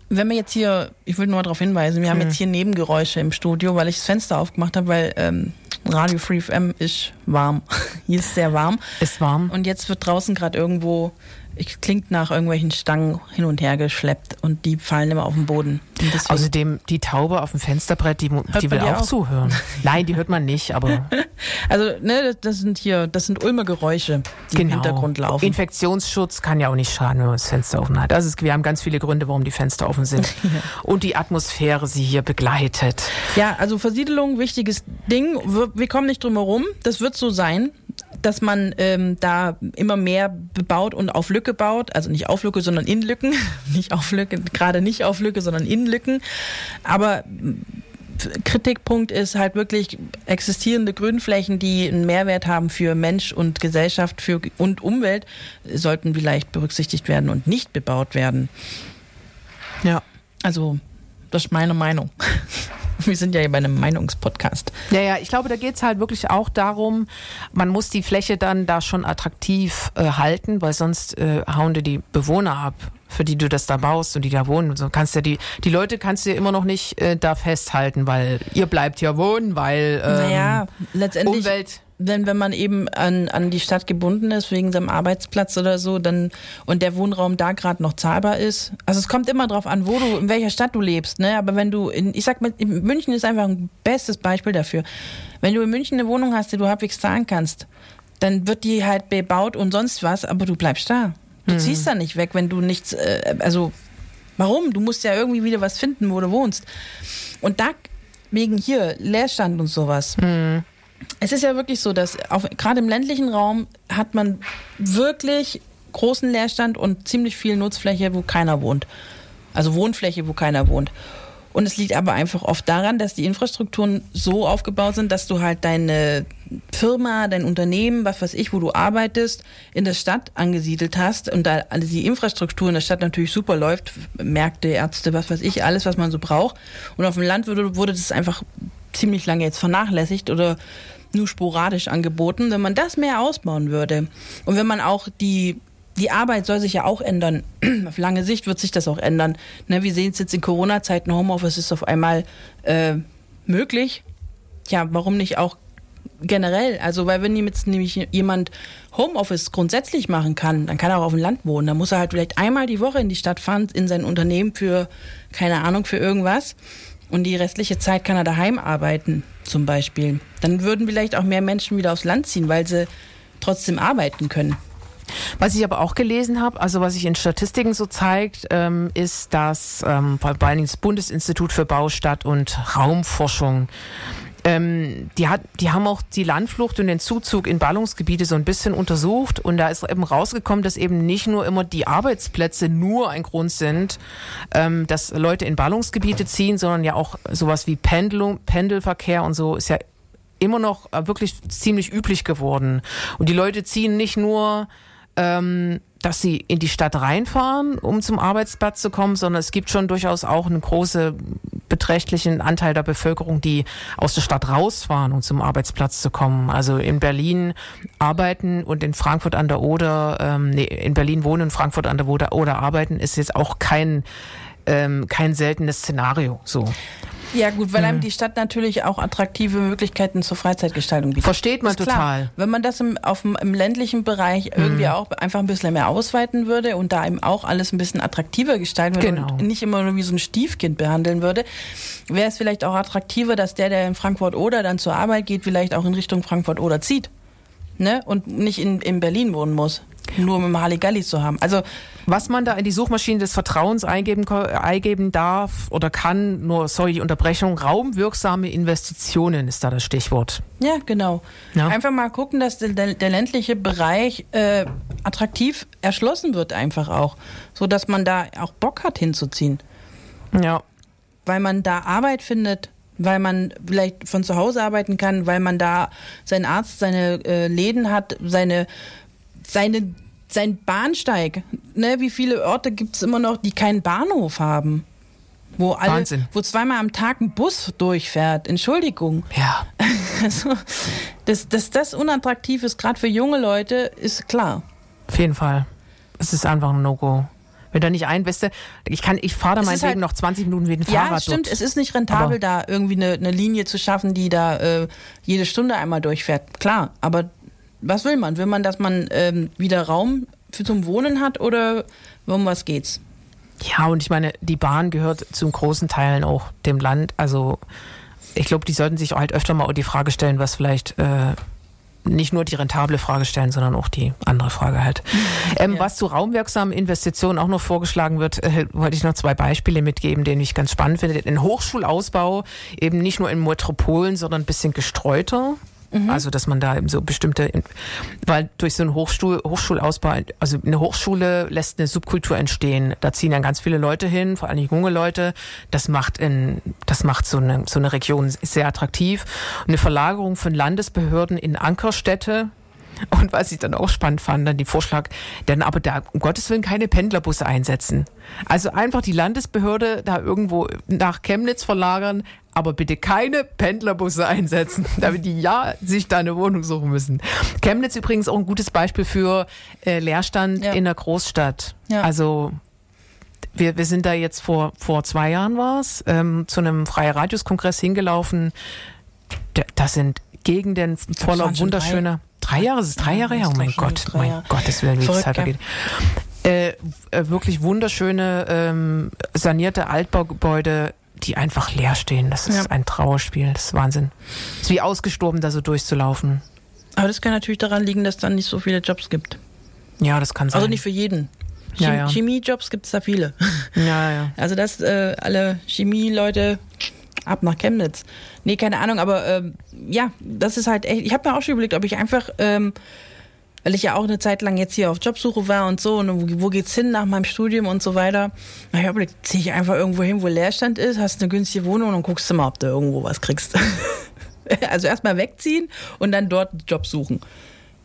Wenn wir jetzt hier, ich will nur darauf hinweisen, wir haben Hm. jetzt hier Nebengeräusche im Studio, weil ich das Fenster aufgemacht habe, weil ähm, Radio Free FM ist warm. hier ist sehr warm. Ist warm. Und jetzt wird draußen gerade irgendwo, ich klingt nach irgendwelchen Stangen hin und her geschleppt und die fallen immer auf den Boden. Außerdem, die Taube auf dem Fensterbrett, die, die will die auch, auch? zuhören. Nein, die hört man nicht, aber also, ne, das- sind hier, das sind Ulmer Geräusche, die im genau. Hintergrund laufen. Infektionsschutz kann ja auch nicht schaden, wenn man das Fenster offen hat. Also es, wir haben ganz viele Gründe, warum die Fenster offen sind. Und die Atmosphäre sie hier begleitet. Ja, also Versiedelung, wichtiges Ding. Wir, wir kommen nicht drum herum. Das wird so sein, dass man ähm, da immer mehr bebaut und auf Lücke baut. Also nicht auf Lücke, sondern in Lücken. nicht auf Lücke, gerade nicht auf Lücke, sondern in Lücken. Aber m, Kritikpunkt ist halt wirklich existierende Grünflächen, die einen Mehrwert haben für Mensch und Gesellschaft für, und Umwelt, sollten vielleicht berücksichtigt werden und nicht bebaut werden. Ja. Also, das ist meine Meinung. Wir sind ja hier bei einem Meinungspodcast. Ja, ja, ich glaube, da geht's halt wirklich auch darum, man muss die Fläche dann da schon attraktiv äh, halten, weil sonst äh, hauen dir die Bewohner ab, für die du das da baust und die da wohnen. Und so kannst ja die, die Leute kannst du ja immer noch nicht äh, da festhalten, weil ihr bleibt ja wohnen, weil ähm, naja, letztendlich, Umwelt. wenn, wenn man eben an, an die Stadt gebunden ist, wegen seinem Arbeitsplatz oder so, dann und der Wohnraum da gerade noch zahlbar ist. Also es kommt immer drauf an, wo du, in welcher Stadt du lebst, ne? Aber wenn du in, ich sag mal, München ist einfach ein bestes Beispiel dafür. Wenn du in München eine Wohnung hast, die du halbwegs zahlen kannst, dann wird die halt bebaut und sonst was, aber du bleibst da. Du ziehst da nicht weg, wenn du nichts, äh, also warum? Du musst ja irgendwie wieder was finden, wo du wohnst. Und da wegen hier Leerstand und sowas. Es ist ja wirklich so, dass gerade im ländlichen Raum hat man wirklich großen Leerstand und ziemlich viel Nutzfläche, wo keiner wohnt. Also Wohnfläche, wo keiner wohnt. Und es liegt aber einfach oft daran, dass die Infrastrukturen so aufgebaut sind, dass du halt deine Firma, dein Unternehmen, was weiß ich, wo du arbeitest, in der Stadt angesiedelt hast und da die Infrastruktur in der Stadt natürlich super läuft, Märkte, Ärzte, was weiß ich, alles, was man so braucht. Und auf dem Land wurde, wurde das einfach ziemlich lange jetzt vernachlässigt oder nur sporadisch angeboten, wenn man das mehr ausbauen würde. Und wenn man auch die, die Arbeit soll sich ja auch ändern. auf lange Sicht wird sich das auch ändern. Ne, wir sehen es jetzt in Corona-Zeiten, Homeoffice ist auf einmal äh, möglich. Ja, warum nicht auch generell? Also, weil wenn jetzt nämlich jemand Homeoffice grundsätzlich machen kann, dann kann er auch auf dem Land wohnen. Dann muss er halt vielleicht einmal die Woche in die Stadt fahren, in sein Unternehmen für, keine Ahnung, für irgendwas. Und die restliche Zeit kann er daheim arbeiten, zum Beispiel. Dann würden vielleicht auch mehr Menschen wieder aufs Land ziehen, weil sie trotzdem arbeiten können. Was ich aber auch gelesen habe, also was sich in Statistiken so zeigt, ähm, ist, dass ähm, vor allen Dingen das Bundesinstitut für Baustadt und Raumforschung ähm, die, hat, die haben auch die Landflucht und den Zuzug in Ballungsgebiete so ein bisschen untersucht und da ist eben rausgekommen, dass eben nicht nur immer die Arbeitsplätze nur ein Grund sind, ähm, dass Leute in Ballungsgebiete ziehen, sondern ja auch sowas wie Pendelung, Pendelverkehr und so ist ja immer noch äh, wirklich ziemlich üblich geworden. Und die Leute ziehen nicht nur, ähm, dass sie in die Stadt reinfahren, um zum Arbeitsplatz zu kommen, sondern es gibt schon durchaus auch einen großen beträchtlichen Anteil der Bevölkerung, die aus der Stadt rausfahren, um zum Arbeitsplatz zu kommen. Also in Berlin arbeiten und in Frankfurt an der Oder, ähm, nee, in Berlin wohnen und Frankfurt an der Oder, Oder arbeiten, ist jetzt auch kein ähm, kein seltenes Szenario. So Ja, gut, weil einem die Stadt natürlich auch attraktive Möglichkeiten zur Freizeitgestaltung bietet. Versteht man Ist klar. total. Wenn man das im, auf dem, im ländlichen Bereich irgendwie auch einfach ein bisschen mehr ausweiten würde und da eben auch alles ein bisschen attraktiver gestalten würde Genau. und nicht immer nur wie so ein Stiefkind behandeln würde, wäre es vielleicht auch attraktiver, dass der, der in Frankfurt oder dann zur Arbeit geht, vielleicht auch in Richtung Frankfurt oder zieht. Ne? Und nicht in, in Berlin wohnen muss. Nur um Halligalli zu haben. Also Was man da in die Suchmaschine des Vertrauens eingeben, eingeben darf oder kann, nur, sorry, die Unterbrechung, raumwirksame Investitionen ist da das Stichwort. Ja, genau. Ja. Einfach mal gucken, dass der, der, der ländliche Bereich äh, attraktiv erschlossen wird, einfach auch. So dass man da auch Bock hat hinzuziehen. Ja. Weil man da Arbeit findet, weil man vielleicht von zu Hause arbeiten kann, weil man da seinen Arzt, seine äh, Läden hat, seine, seine, sein Bahnsteig. Ne, wie viele Orte gibt es immer noch, die keinen Bahnhof haben? Wo, alle, Wahnsinn. wo zweimal am Tag ein Bus durchfährt. Entschuldigung. Ja. Also, dass, dass das unattraktiv ist, gerade für junge Leute, ist klar. Auf jeden Fall. Es ist einfach ein No-Go. Wenn da nicht ein, weißt du, ich kann, ich fahre da ist meinetwegen halt- noch 20 Minuten wie ein Ja, Fahrrad stimmt. dort. Es ist nicht rentabel, Aber- da irgendwie eine, eine Linie zu schaffen, die da äh, jede Stunde einmal durchfährt. Klar, aber was will man? Will man, dass man ähm, wieder Raum für zum Wohnen hat oder um was geht's? Ja, und ich meine, die Bahn gehört zum großen Teilen auch dem Land. Also ich glaube, die sollten sich halt öfter mal die Frage stellen, was vielleicht äh, nicht nur die rentable Frage stellen, sondern auch die andere Frage halt. Ähm, Ja. Was zu raumwirksamen Investitionen auch noch vorgeschlagen wird, äh, wollte ich noch zwei Beispiele mitgeben, den ich ganz spannend finde. Den Hochschulausbau eben nicht nur in Metropolen, sondern ein bisschen gestreuter. Also, dass man da eben so bestimmte, weil durch so einen Hochschul, Hochschulausbau, also eine Hochschule lässt eine Subkultur entstehen. Da ziehen dann ganz viele Leute hin, vor allem junge Leute. Das macht in, das macht so eine, so eine Region sehr attraktiv. Eine Verlagerung von Landesbehörden in Ankerstädte, und was ich dann auch spannend fand, dann die Vorschlag, dann aber da um Gottes Willen keine Pendlerbusse einsetzen. Also einfach die Landesbehörde da irgendwo nach Chemnitz verlagern, aber bitte keine Pendlerbusse einsetzen, damit die ja sich da eine Wohnung suchen müssen. Chemnitz übrigens auch ein gutes Beispiel für äh, Leerstand Ja. in der Großstadt. Ja. Also wir, wir sind da jetzt vor, vor zwei Jahren war's ähm, zu einem Freie Radius-Kongress hingelaufen. Da, das sind Gegenden voller wunderschöner. Drei, Jahre, es ist drei Ja, Jahre her. Oh mein Gott, drei mein Jahre. Gottes Willen, wie die Zeit vergeht. Äh, äh, wirklich wunderschöne ähm, sanierte Altbaugebäude, die einfach leer stehen. Das ist Ja. ein Trauerspiel. Das ist Wahnsinn. Es ist wie ausgestorben, da so durchzulaufen. Aber das kann natürlich daran liegen, dass dann nicht so viele Jobs gibt. Ja, das kann sein. Also nicht für jeden. Ja, Chem ja. Chemiejobs gibt es da viele. ja, ja. Also dass äh, alle Chemieleute ab nach Chemnitz. Nee, keine Ahnung, aber ähm, ja, das ist halt echt. Ich habe mir auch schon überlegt, ob ich einfach, ähm, weil ich ja auch eine Zeit lang jetzt hier auf Jobsuche war und so, und wo, geht's hin nach meinem Studium und so weiter. Na, habe überlegt, zieh ich einfach irgendwo hin, wo Leerstand ist, hast eine günstige Wohnung und guckst du mal, ob du irgendwo was kriegst. also erstmal wegziehen und dann dort einen Job suchen.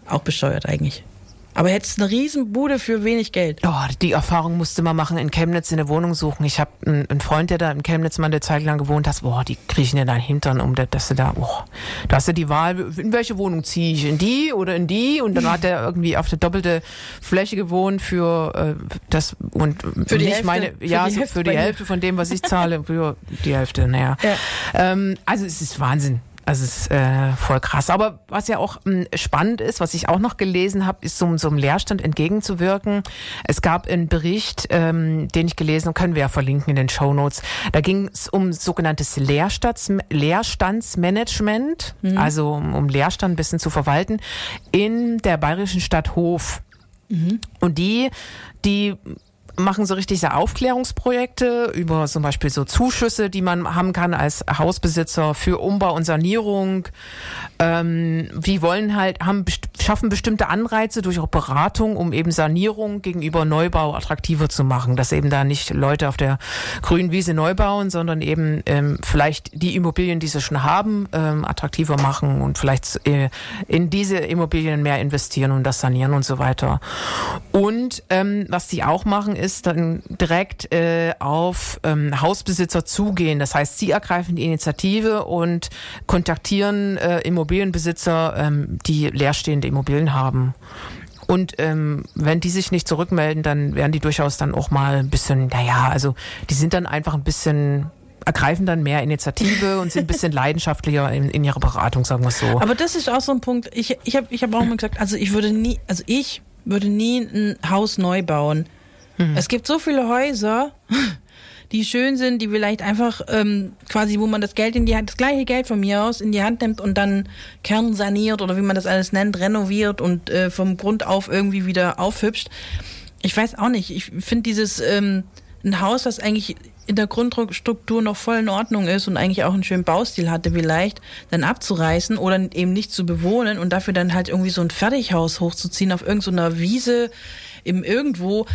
Auch bescheuert eigentlich. Aber hättest eine riesen Bude für wenig Geld. Oh, die Erfahrung musste man machen, in Chemnitz eine Wohnung suchen. Ich habe einen, einen Freund, der da in Chemnitz mal eine Zeit lang gewohnt hat. Boah, die kriechen dir deinen Hintern, um da- dass du da, oh, da hast du die Wahl, in welche Wohnung ziehe ich? In die oder in die? Und dann hat er irgendwie auf der doppelte Fläche gewohnt für äh, das und Für die nicht Hälfte- meine, für ja, die so Hälfte für die. Hälfte von dem, was ich zahle, für die Hälfte, naja. Ja. Ähm, also es ist Wahnsinn. Also es ist äh, voll krass. Aber was ja auch mh, spannend ist, was ich auch noch gelesen habe, ist so, so einem Leerstand entgegenzuwirken. Es gab einen Bericht, ähm, den ich gelesen habe, können wir ja verlinken in den Show Notes. Da ging es um sogenanntes Leerstands, Leerstandsmanagement, also um, um Leerstand ein bisschen zu verwalten, in der bayerischen Stadt Hof. Und die, die machen so richtig so Aufklärungsprojekte über zum Beispiel so Zuschüsse, die man haben kann als Hausbesitzer für Umbau und Sanierung. Ähm, die wollen halt, haben, schaffen bestimmte Anreize durch auch Beratung, um eben Sanierung gegenüber Neubau attraktiver zu machen. Dass eben da nicht Leute auf der grünen Wiese neu bauen, sondern eben ähm, vielleicht die Immobilien, die sie schon haben, ähm, attraktiver machen und vielleicht äh, in diese Immobilien mehr investieren und das sanieren und so weiter. Und ähm, was die auch machen, ist dann direkt äh, auf ähm, Hausbesitzer zugehen. Das heißt, sie ergreifen die Initiative und kontaktieren äh, Immobilienbesitzer, ähm, die leerstehende Immobilien haben. Und ähm, wenn die sich nicht zurückmelden, dann werden die durchaus dann auch mal ein bisschen, naja, also die sind dann einfach ein bisschen ergreifen dann mehr Initiative und sind ein bisschen leidenschaftlicher in, in ihrer Beratung, sagen wir es so. Aber das ist auch so ein Punkt. Ich, ich habe ich hab auch mal gesagt, also ich würde nie, also ich würde nie ein Haus neu bauen. Es gibt so viele Häuser, die schön sind, die vielleicht einfach ähm, quasi, wo man das Geld in die Hand, das gleiche Geld von mir aus in die Hand nimmt und dann kernsaniert oder wie man das alles nennt, renoviert und äh, vom Grund auf irgendwie wieder aufhübscht. Ich weiß auch nicht. Ich finde dieses ähm, ein Haus, das eigentlich in der Grundstruktur noch voll in Ordnung ist und eigentlich auch einen schönen Baustil hatte vielleicht, dann abzureißen oder eben nicht zu bewohnen und dafür dann halt irgendwie so ein Fertighaus hochzuziehen auf irgendeiner Wiese im irgendwo.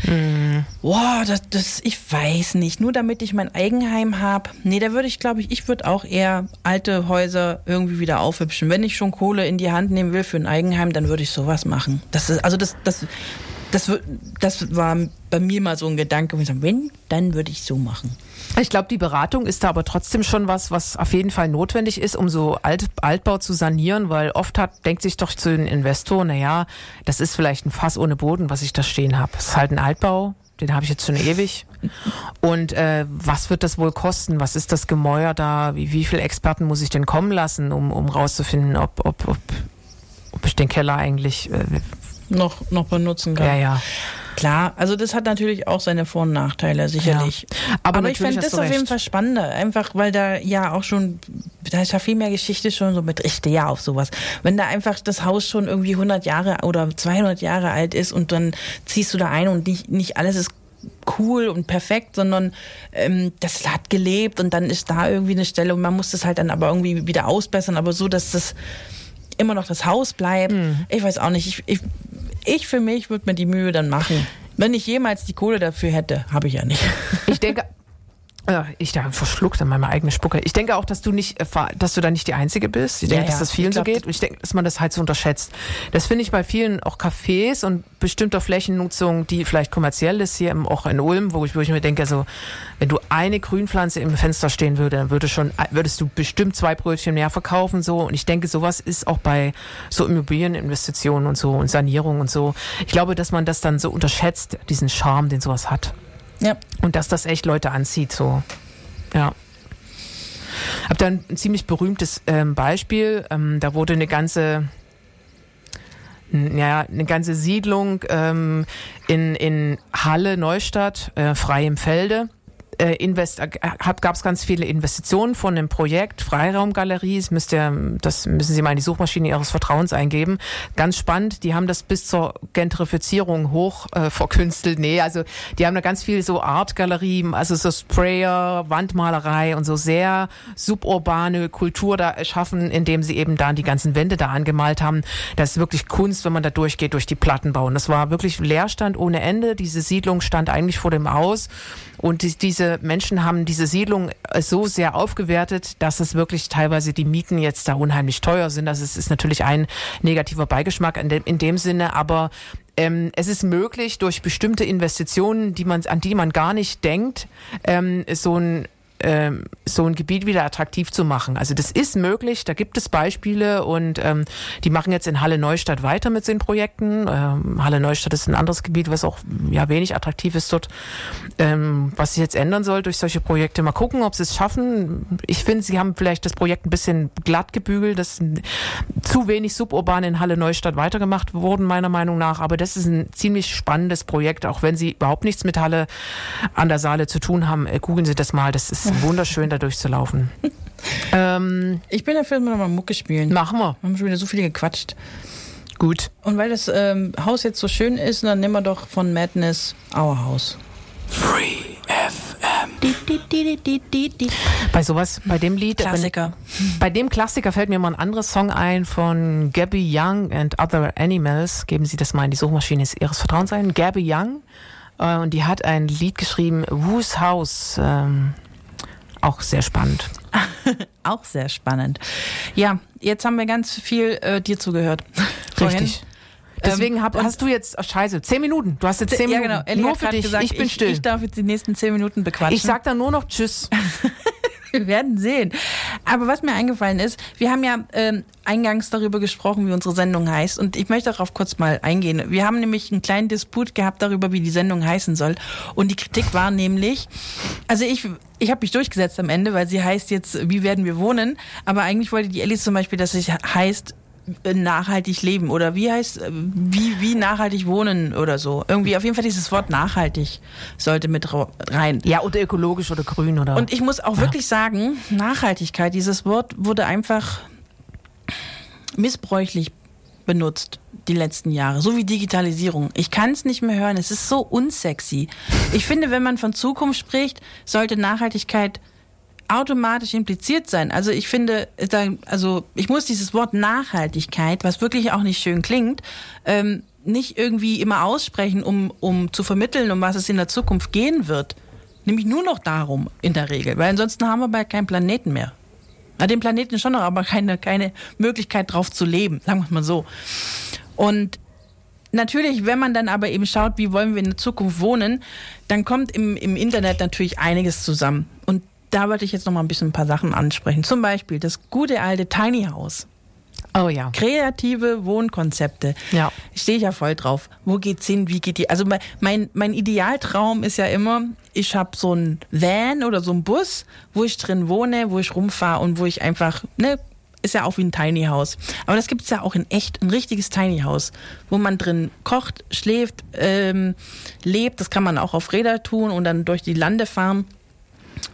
Boah, das, das, ich weiß nicht. Nur damit ich mein Eigenheim habe. Nee, da würde ich, glaube ich, ich würde auch eher alte Häuser irgendwie wieder aufhübschen. Wenn ich schon Kohle in die Hand nehmen will für ein Eigenheim, dann würde ich sowas machen. Das ist, also das, das, das, das war bei mir mal so ein Gedanke, wenn, dann würde ich so machen. Ich glaube, die Beratung ist da aber trotzdem schon was, was auf jeden Fall notwendig ist, um so Alt, Altbau zu sanieren, weil oft hat, denkt sich doch zu den Investoren, naja, das ist vielleicht ein Fass ohne Boden, was ich da stehen habe. Es ist halt ein Altbau, Den habe ich jetzt schon ewig. Und äh, was wird das wohl kosten? Was ist das Gemäuer da? Wie, wie viele Experten muss ich denn kommen lassen, um, um rauszufinden, ob, ob, ob, ob ich den Keller eigentlich. Äh, noch, noch benutzen kann. ja, ja. Klar, also das hat natürlich auch seine Vor- und Nachteile, sicherlich. Ja. Aber Aber, ich fände das auf jeden. Fall spannender, einfach weil da ja auch schon, da ist ja viel mehr Geschichte schon so mit, ich stehe ja auf sowas. Wenn da einfach das Haus schon irgendwie 100 Jahre oder 200 Jahre alt ist und dann ziehst du da ein und nicht, nicht alles ist cool und perfekt, sondern ähm, das hat gelebt und dann ist da irgendwie eine Stelle und man muss das halt dann aber irgendwie wieder ausbessern, aber so, dass das immer noch das Haus bleibt. Ich weiß auch nicht. Ich, ich, ich für mich würde mir die Mühe dann machen. Wenn ich jemals die Kohle dafür hätte, habe ich ja nicht. Ich denke, ich da verschluckt an meine eigene Spucke. Ich denke auch, dass du nicht, äh, dass du da nicht die Einzige bist. Ich Ja, denke, dass das vielen glaub, so geht. Und ich denke, dass man das halt so unterschätzt. Das finde ich bei vielen auch Cafés und bestimmter Flächennutzung, die vielleicht kommerziell ist hier im, auch in Ulm, wo ich, wo ich mir denke, so, wenn du eine Grünpflanze im Fenster stehen würde, dann würde schon, würdest du bestimmt zwei Brötchen mehr verkaufen, so. Und ich denke, sowas ist auch bei so Immobilieninvestitionen und so und Sanierung und so. Ich glaube, dass man das dann so unterschätzt, diesen Charme, den sowas hat. Ja. Und dass das echt Leute anzieht, so. Ja. Hab da ein ziemlich berühmtes ähm, Beispiel. Ähm, da wurde eine ganze, ja, eine ganze Siedlung ähm, in, in Halle, Neustadt, äh, frei im Felde. Äh, invest, äh, gab es ganz viele Investitionen von dem Projekt Freiraumgalerie. Das, müsst ihr, das müssen Sie mal in die Suchmaschine Ihres Vertrauens eingeben. Ganz spannend. Die haben das bis zur Gentrifizierung hoch äh, verkünstelt. Nee, also die haben da ganz viel so Artgalerie, also so Sprayer, Wandmalerei und so sehr suburbane Kultur da erschaffen, indem sie eben dann die ganzen Wände da angemalt haben. Das ist wirklich Kunst, wenn man da durchgeht, durch die Plattenbau. Und das war wirklich Leerstand ohne Ende. Diese Siedlung stand eigentlich vor dem Haus. Und die, diese Menschen haben diese Siedlung äh, so sehr aufgewertet, dass es wirklich teilweise die Mieten jetzt da unheimlich teuer sind. Das ist, ist natürlich ein negativer Beigeschmack in dem, in dem Sinne, aber ähm, es ist möglich, durch bestimmte Investitionen, die man, an die man gar nicht denkt, ähm, so ein ähm, so ein Gebiet wieder attraktiv zu machen. Also das ist möglich, da gibt es Beispiele und ähm, die machen jetzt in Halle Neustadt weiter mit den Projekten. Ähm, Halle Neustadt ist ein anderes Gebiet, was auch ja wenig attraktiv ist dort. Ähm, was sich jetzt ändern soll durch solche Projekte. Mal gucken, ob sie es schaffen. Ich finde, sie haben vielleicht das Projekt ein bisschen glatt gebügelt, dass zu wenig suburban in Halle Neustadt weitergemacht wurden, meiner Meinung nach. Aber das ist ein ziemlich spannendes Projekt, auch wenn sie überhaupt nichts mit Halle an der Saale zu tun haben. Äh, googeln Sie das mal, das ist wunderschön, da durchzulaufen. ähm, Ich bin dafür, dass wir nochmal Mucke spielen. machen wir. Wir haben schon wieder so viel gequatscht. Gut. Und weil das ähm, Haus jetzt so schön ist, dann nehmen wir doch von Madness Our House. Free FM. Bei sowas, bei dem Lied, Klassiker. Wenn, bei dem Klassiker fällt mir mal ein anderes Song ein von Gabby Young and Other Animals. Geben Sie das mal in die Suchmaschine Ihres Vertrauens ein. Gabby Young. Äh, und die hat ein Lied geschrieben, Whose House. Ähm, auch sehr spannend. Auch sehr spannend. Ja, jetzt haben wir ganz viel äh, dir zugehört. Vorhin. Richtig. Deswegen hab, und- hast du jetzt, oh, scheiße, zehn Minuten. Du hast jetzt zehn ja, Minuten. genau. Nur für dich. gesagt, ich bin still. Ich darf jetzt die nächsten zehn Minuten bequatschen. Ich sag dann nur noch Tschüss. Wir werden sehen. Aber was mir eingefallen ist, wir haben ja ähm, eingangs darüber gesprochen, wie unsere Sendung heißt. Und ich möchte darauf kurz mal eingehen. Wir haben nämlich einen kleinen Disput gehabt darüber, wie die Sendung heißen soll. Und die Kritik war nämlich, also ich, ich habe mich durchgesetzt am Ende, weil sie heißt jetzt, wie werden wir wohnen? Aber eigentlich wollte die Ellie zum Beispiel, dass es heißt, nachhaltig leben oder wie heißt äh, wie wie nachhaltig wohnen oder so irgendwie auf jeden Fall dieses Wort nachhaltig sollte mit rein Ja, oder ökologisch oder grün oder. und ich muss auch wirklich sagen, Nachhaltigkeit, dieses Wort wurde einfach missbräuchlich benutzt die letzten Jahre, so wie Digitalisierung. Ich kann es nicht mehr hören, es ist so unsexy. Ich finde, wenn man von Zukunft spricht, sollte Nachhaltigkeit automatisch impliziert sein. Also ich finde, da, also ich muss dieses Wort Nachhaltigkeit, was wirklich auch nicht schön klingt, ähm, nicht irgendwie immer aussprechen, um, um zu vermitteln, um was es in der Zukunft gehen wird. Nämlich nur noch darum in der Regel, weil ansonsten haben wir bald keinen Planeten mehr. Na, den Planeten schon noch, aber keine, keine Möglichkeit drauf zu leben, sagen wir es mal so. Und natürlich, wenn man dann aber eben schaut, wie wollen wir in der Zukunft wohnen, dann kommt im, im Internet natürlich einiges zusammen. Und da wollte ich jetzt noch mal ein bisschen ein paar Sachen ansprechen. Zum Beispiel das gute alte Tiny House. Oh ja. Kreative Wohnkonzepte. Ja. Stehe ich ja voll drauf. Wo geht's hin? Wie geht die? Also mein, mein, Idealtraum ist ja immer, ich habe so ein Van oder so ein Bus, wo ich drin wohne, wo ich rumfahre und wo ich einfach, ne, ist ja auch wie ein Tiny House. Aber das gibt's ja auch in echt, ein richtiges Tiny House, wo man drin kocht, schläft, ähm, lebt. Das kann man auch auf Räder tun und dann durch die Lande fahren.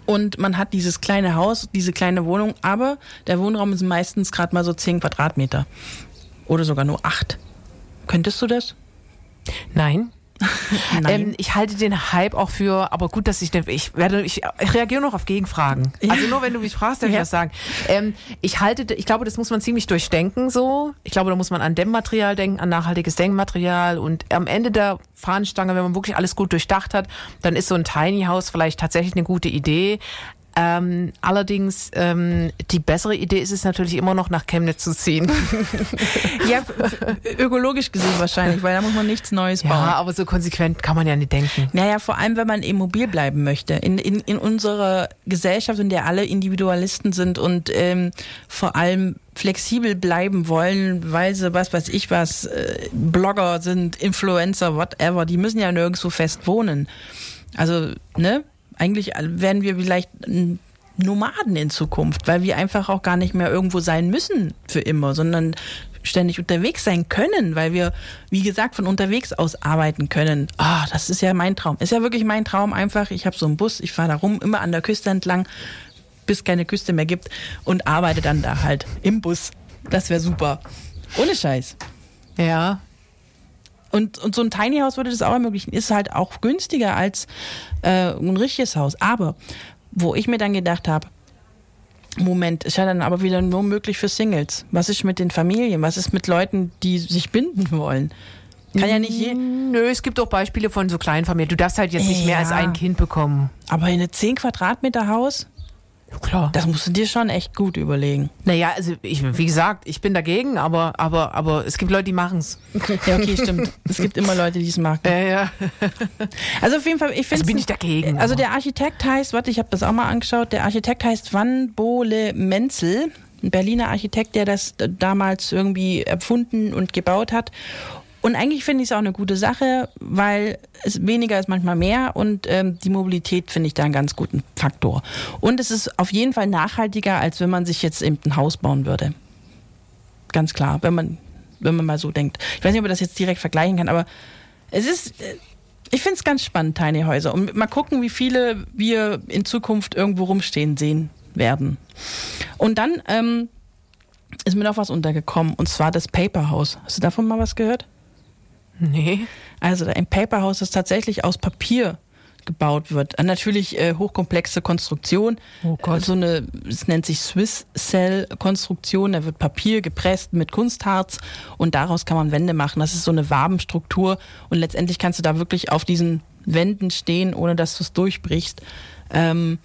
Und man hat dieses kleine Haus, diese kleine Wohnung, aber der Wohnraum ist meistens gerade mal so 10 Quadratmeter. Oder sogar nur 8. Könntest du das? Nein. Ähm, ich halte den Hype auch für, aber gut, dass ich den, ich werde, ich, ich reagiere noch auf Gegenfragen. Ja. Also nur wenn du mich fragst, darf ich Ja. das sagen. Ähm, ich halte, ich glaube, das muss man ziemlich durchdenken so. Ich glaube, da muss man an Dämmmaterial denken, an nachhaltiges Denkmaterial und am Ende der Fahnenstange, wenn man wirklich alles gut durchdacht hat, dann ist so ein Tiny House vielleicht tatsächlich eine gute Idee. Ähm, allerdings, ähm, die bessere Idee ist es natürlich immer noch nach Chemnitz zu ziehen. ja, ökologisch gesehen wahrscheinlich, weil da muss man nichts Neues bauen. ja, aber so konsequent kann man ja nicht denken. Naja, vor allem, wenn man eben mobil bleiben möchte. In, in, in unserer Gesellschaft, in der alle Individualisten sind und ähm, vor allem flexibel bleiben wollen, weil sie was weiß ich was, äh, Blogger sind, Influencer, whatever, die müssen ja nirgendwo fest wohnen. Also, ne? Eigentlich werden wir vielleicht Nomaden in Zukunft, weil wir einfach auch gar nicht mehr irgendwo sein müssen für immer, sondern ständig unterwegs sein können, weil wir, wie gesagt, von unterwegs aus arbeiten können. Ah, das ist ja mein Traum. Ist ja wirklich mein Traum einfach. Ich habe so einen Bus, ich fahre da rum, immer an der Küste entlang, bis keine Küste mehr gibt und arbeite dann da halt im Bus. Das wäre super. Ohne Scheiß. Ja, Und, und so ein Tiny House würde das auch ermöglichen. Ist halt auch günstiger als äh, ein richtiges Haus. Aber wo ich mir dann gedacht habe, Moment, ist ja dann aber wieder nur möglich für Singles. Was ist mit den Familien? Was ist mit Leuten, die sich binden wollen? Kann ja nicht je, Nö, es gibt auch Beispiele von so kleinen Familien. Du darfst halt jetzt nicht mehr Ja. als ein Kind bekommen. aber in eine 10 Quadratmeter Haus, Klar. das musst du dir schon echt gut überlegen. Naja, also ich, wie gesagt, ich bin dagegen, aber, aber, aber es gibt Leute, die machen's. Ja, okay, stimmt. es gibt immer Leute, die es machen. Ja, ja. Also auf jeden Fall, ich finde Also bin ich dagegen, Also aber- der Architekt heißt, warte, ich habe das auch mal angeschaut. Der Architekt heißt Van Bole Menzel, ein Berliner Architekt, der das damals irgendwie erfunden und gebaut hat. Und eigentlich finde ich es auch eine gute Sache, weil es weniger ist manchmal mehr und ähm, die Mobilität finde ich da einen ganz guten Faktor. Und es ist auf jeden Fall nachhaltiger, als wenn man sich jetzt eben ein Haus bauen würde. Ganz klar, wenn man, wenn man mal so denkt. Ich weiß nicht, ob man das jetzt direkt vergleichen kann, aber es ist, äh, ich finde es ganz spannend, Tiny Häuser. Und mal gucken, wie viele wir in Zukunft irgendwo rumstehen sehen werden. Und dann ähm, ist mir noch was untergekommen, und zwar das Paper House. Hast du davon mal was gehört? Nee. Also ein Paper House, das tatsächlich aus Papier gebaut wird. Äh, Natürlich äh, hochkomplexe Konstruktion. Oh Gott. So eine, es nennt sich Swiss Cell Konstruktion. Da wird Papier gepresst mit Kunstharz und daraus kann man Wände machen. Das ist so eine Wabenstruktur und letztendlich kannst du da wirklich auf diesen Wänden stehen, ohne dass du es durchbrichst. Ähm,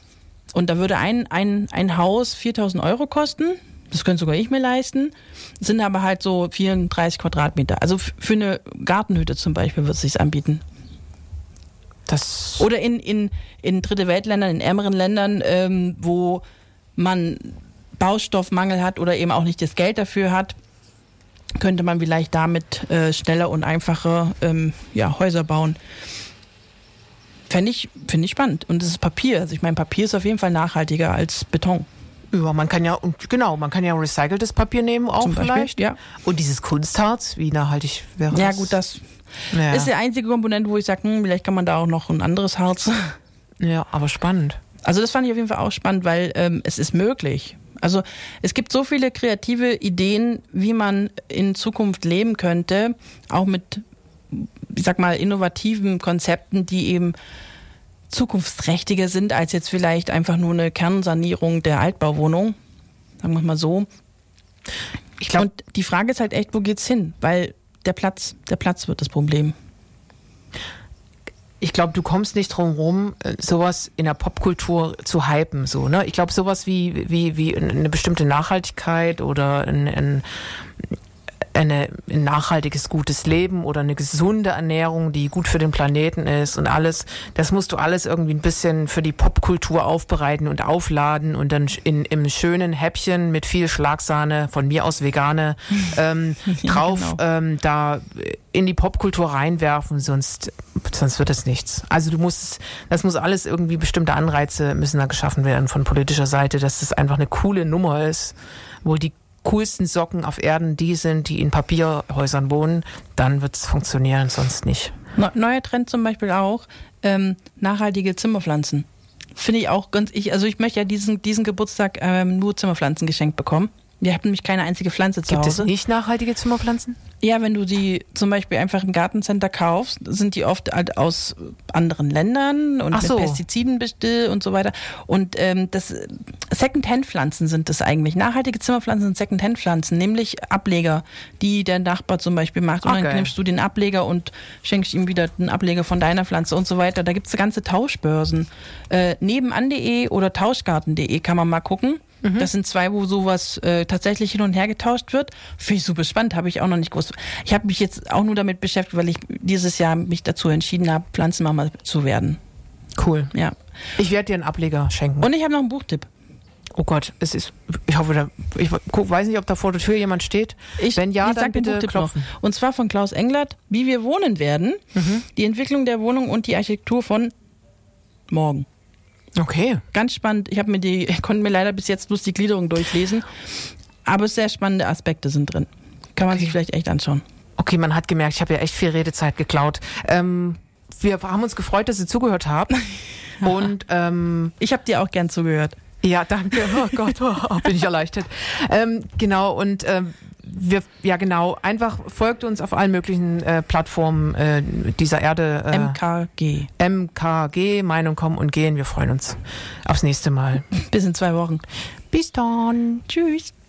und da würde ein, ein, ein Haus 4000 Euro kosten. Das könnte sogar ich mir leisten. Sind aber halt so 34 Quadratmeter. Also für eine Gartenhütte zum Beispiel wird es sich anbieten. Das. Oder in, in, in dritte Weltländern, in ärmeren Ländern, ähm, wo man Baustoffmangel hat oder eben auch nicht das Geld dafür hat, könnte man vielleicht damit äh, schneller und einfacher ähm, ja, Häuser bauen. Fände ich, finde ich spannend. Und es ist Papier. Also ich meine, Papier ist auf jeden Fall nachhaltiger als Beton. Ja, man kann ja, und genau, man kann ja recyceltes Papier nehmen auch Zum Beispiel, vielleicht. ja. Und dieses Kunstharz, wie nachhaltig wäre Ja, das? gut, das ja. ist die einzige Komponente, wo ich sage, hm, vielleicht kann man da auch noch ein anderes Harz. ja, aber spannend. Also das fand ich auf jeden Fall auch spannend, weil ähm, es ist möglich. Also es gibt so viele kreative Ideen, wie man in Zukunft leben könnte, auch mit, ich sag mal, innovativen Konzepten, die eben zukunftsträchtiger sind als jetzt vielleicht einfach nur eine Kernsanierung der Altbauwohnung. Sagen wir mal so. Ich glaube, Und die Frage ist halt echt, wo geht's hin? Weil der Platz, der Platz wird das Problem. ich glaube, du kommst nicht drum rum, äh, sowas in der Popkultur zu hypen, so, ne? Ich glaube, sowas wie, wie, wie eine bestimmte Nachhaltigkeit oder ein, ein, eine, ein nachhaltiges, gutes Leben oder eine gesunde Ernährung, die gut für den Planeten ist und alles. Das musst du alles irgendwie ein bisschen für die Popkultur aufbereiten und aufladen und dann in, im schönen Häppchen mit viel Schlagsahne, von mir aus vegane, ähm, Ja, drauf genau. ähm, da in die Popkultur reinwerfen, sonst, sonst wird es nichts. Also du musst, das muss alles irgendwie bestimmte Anreize müssen da geschaffen werden von politischer Seite, dass das einfach eine coole Nummer ist, wo die coolsten Socken auf Erden die sind, die in Papierhäusern wohnen, dann wird es funktionieren, sonst nicht. Ne- Neuer Trend zum Beispiel auch, ähm, nachhaltige Zimmerpflanzen. Finde ich auch ganz, ich, also ich möchte ja diesen, diesen Geburtstag ähm, nur Zimmerpflanzen geschenkt bekommen. Wir haben nämlich keine einzige Pflanze zu Gibt es Hause. nicht nachhaltige Zimmerpflanzen? Ja, wenn du die zum Beispiel einfach im Gartencenter kaufst, sind die oft halt aus anderen Ländern und so. mit Pestiziden und so weiter. Und ähm, das Second-Hand-Pflanzen sind das eigentlich. Nachhaltige Zimmerpflanzen sind Second-Hand-Pflanzen, nämlich Ableger, die der Nachbar zum Beispiel macht. Und Ah, dann nimmst du den Ableger und schenkst ihm wieder den Ableger von deiner Pflanze und so weiter. Da gibt's ganze Tauschbörsen. Äh, nebenan.de oder tauschgarten.de kann man mal gucken. Mhm. Das sind zwei, wo sowas äh, tatsächlich hin und her getauscht wird. Finde ich super spannend, habe ich auch noch nicht gewusst. Ich habe mich jetzt auch nur damit beschäftigt, weil ich dieses Jahr mich dazu entschieden habe, Pflanzenmama zu werden. Cool. Ja. Ich werde dir einen Ableger schenken. Und ich habe noch einen Buchtipp. oh Gott, es ist, ich hoffe, da, ich weiß nicht, ob da vor der Tür jemand steht. Ich, Wenn ja, ich dann bitte Buchtipp klopfen. Noch. Und zwar von Klaus Englert, Wie wir wohnen werden. Mhm. Die Entwicklung der Wohnung und die Architektur von morgen. Okay. Ganz spannend. Ich habe mir die, konnte mir leider bis jetzt bloß die Gliederung durchlesen. Aber sehr spannende Aspekte sind drin. Kann man Okay. sich vielleicht echt anschauen. Okay, man hat gemerkt, ich habe ja echt viel Redezeit geklaut. Ähm, wir haben uns gefreut, dass ihr zugehört habt. Und ähm, Ich habe dir auch gern zugehört. ja, danke. Oh Gott, oh, bin ich erleichtert. Ähm, genau, und ähm, wir, ja genau, einfach folgt uns auf allen möglichen äh, Plattformen äh, dieser Erde. Äh, MKG. MKG, Meinung kommen und gehen. Wir freuen uns aufs nächste Mal. Bis in zwei Wochen. Bis dann. Tschüss.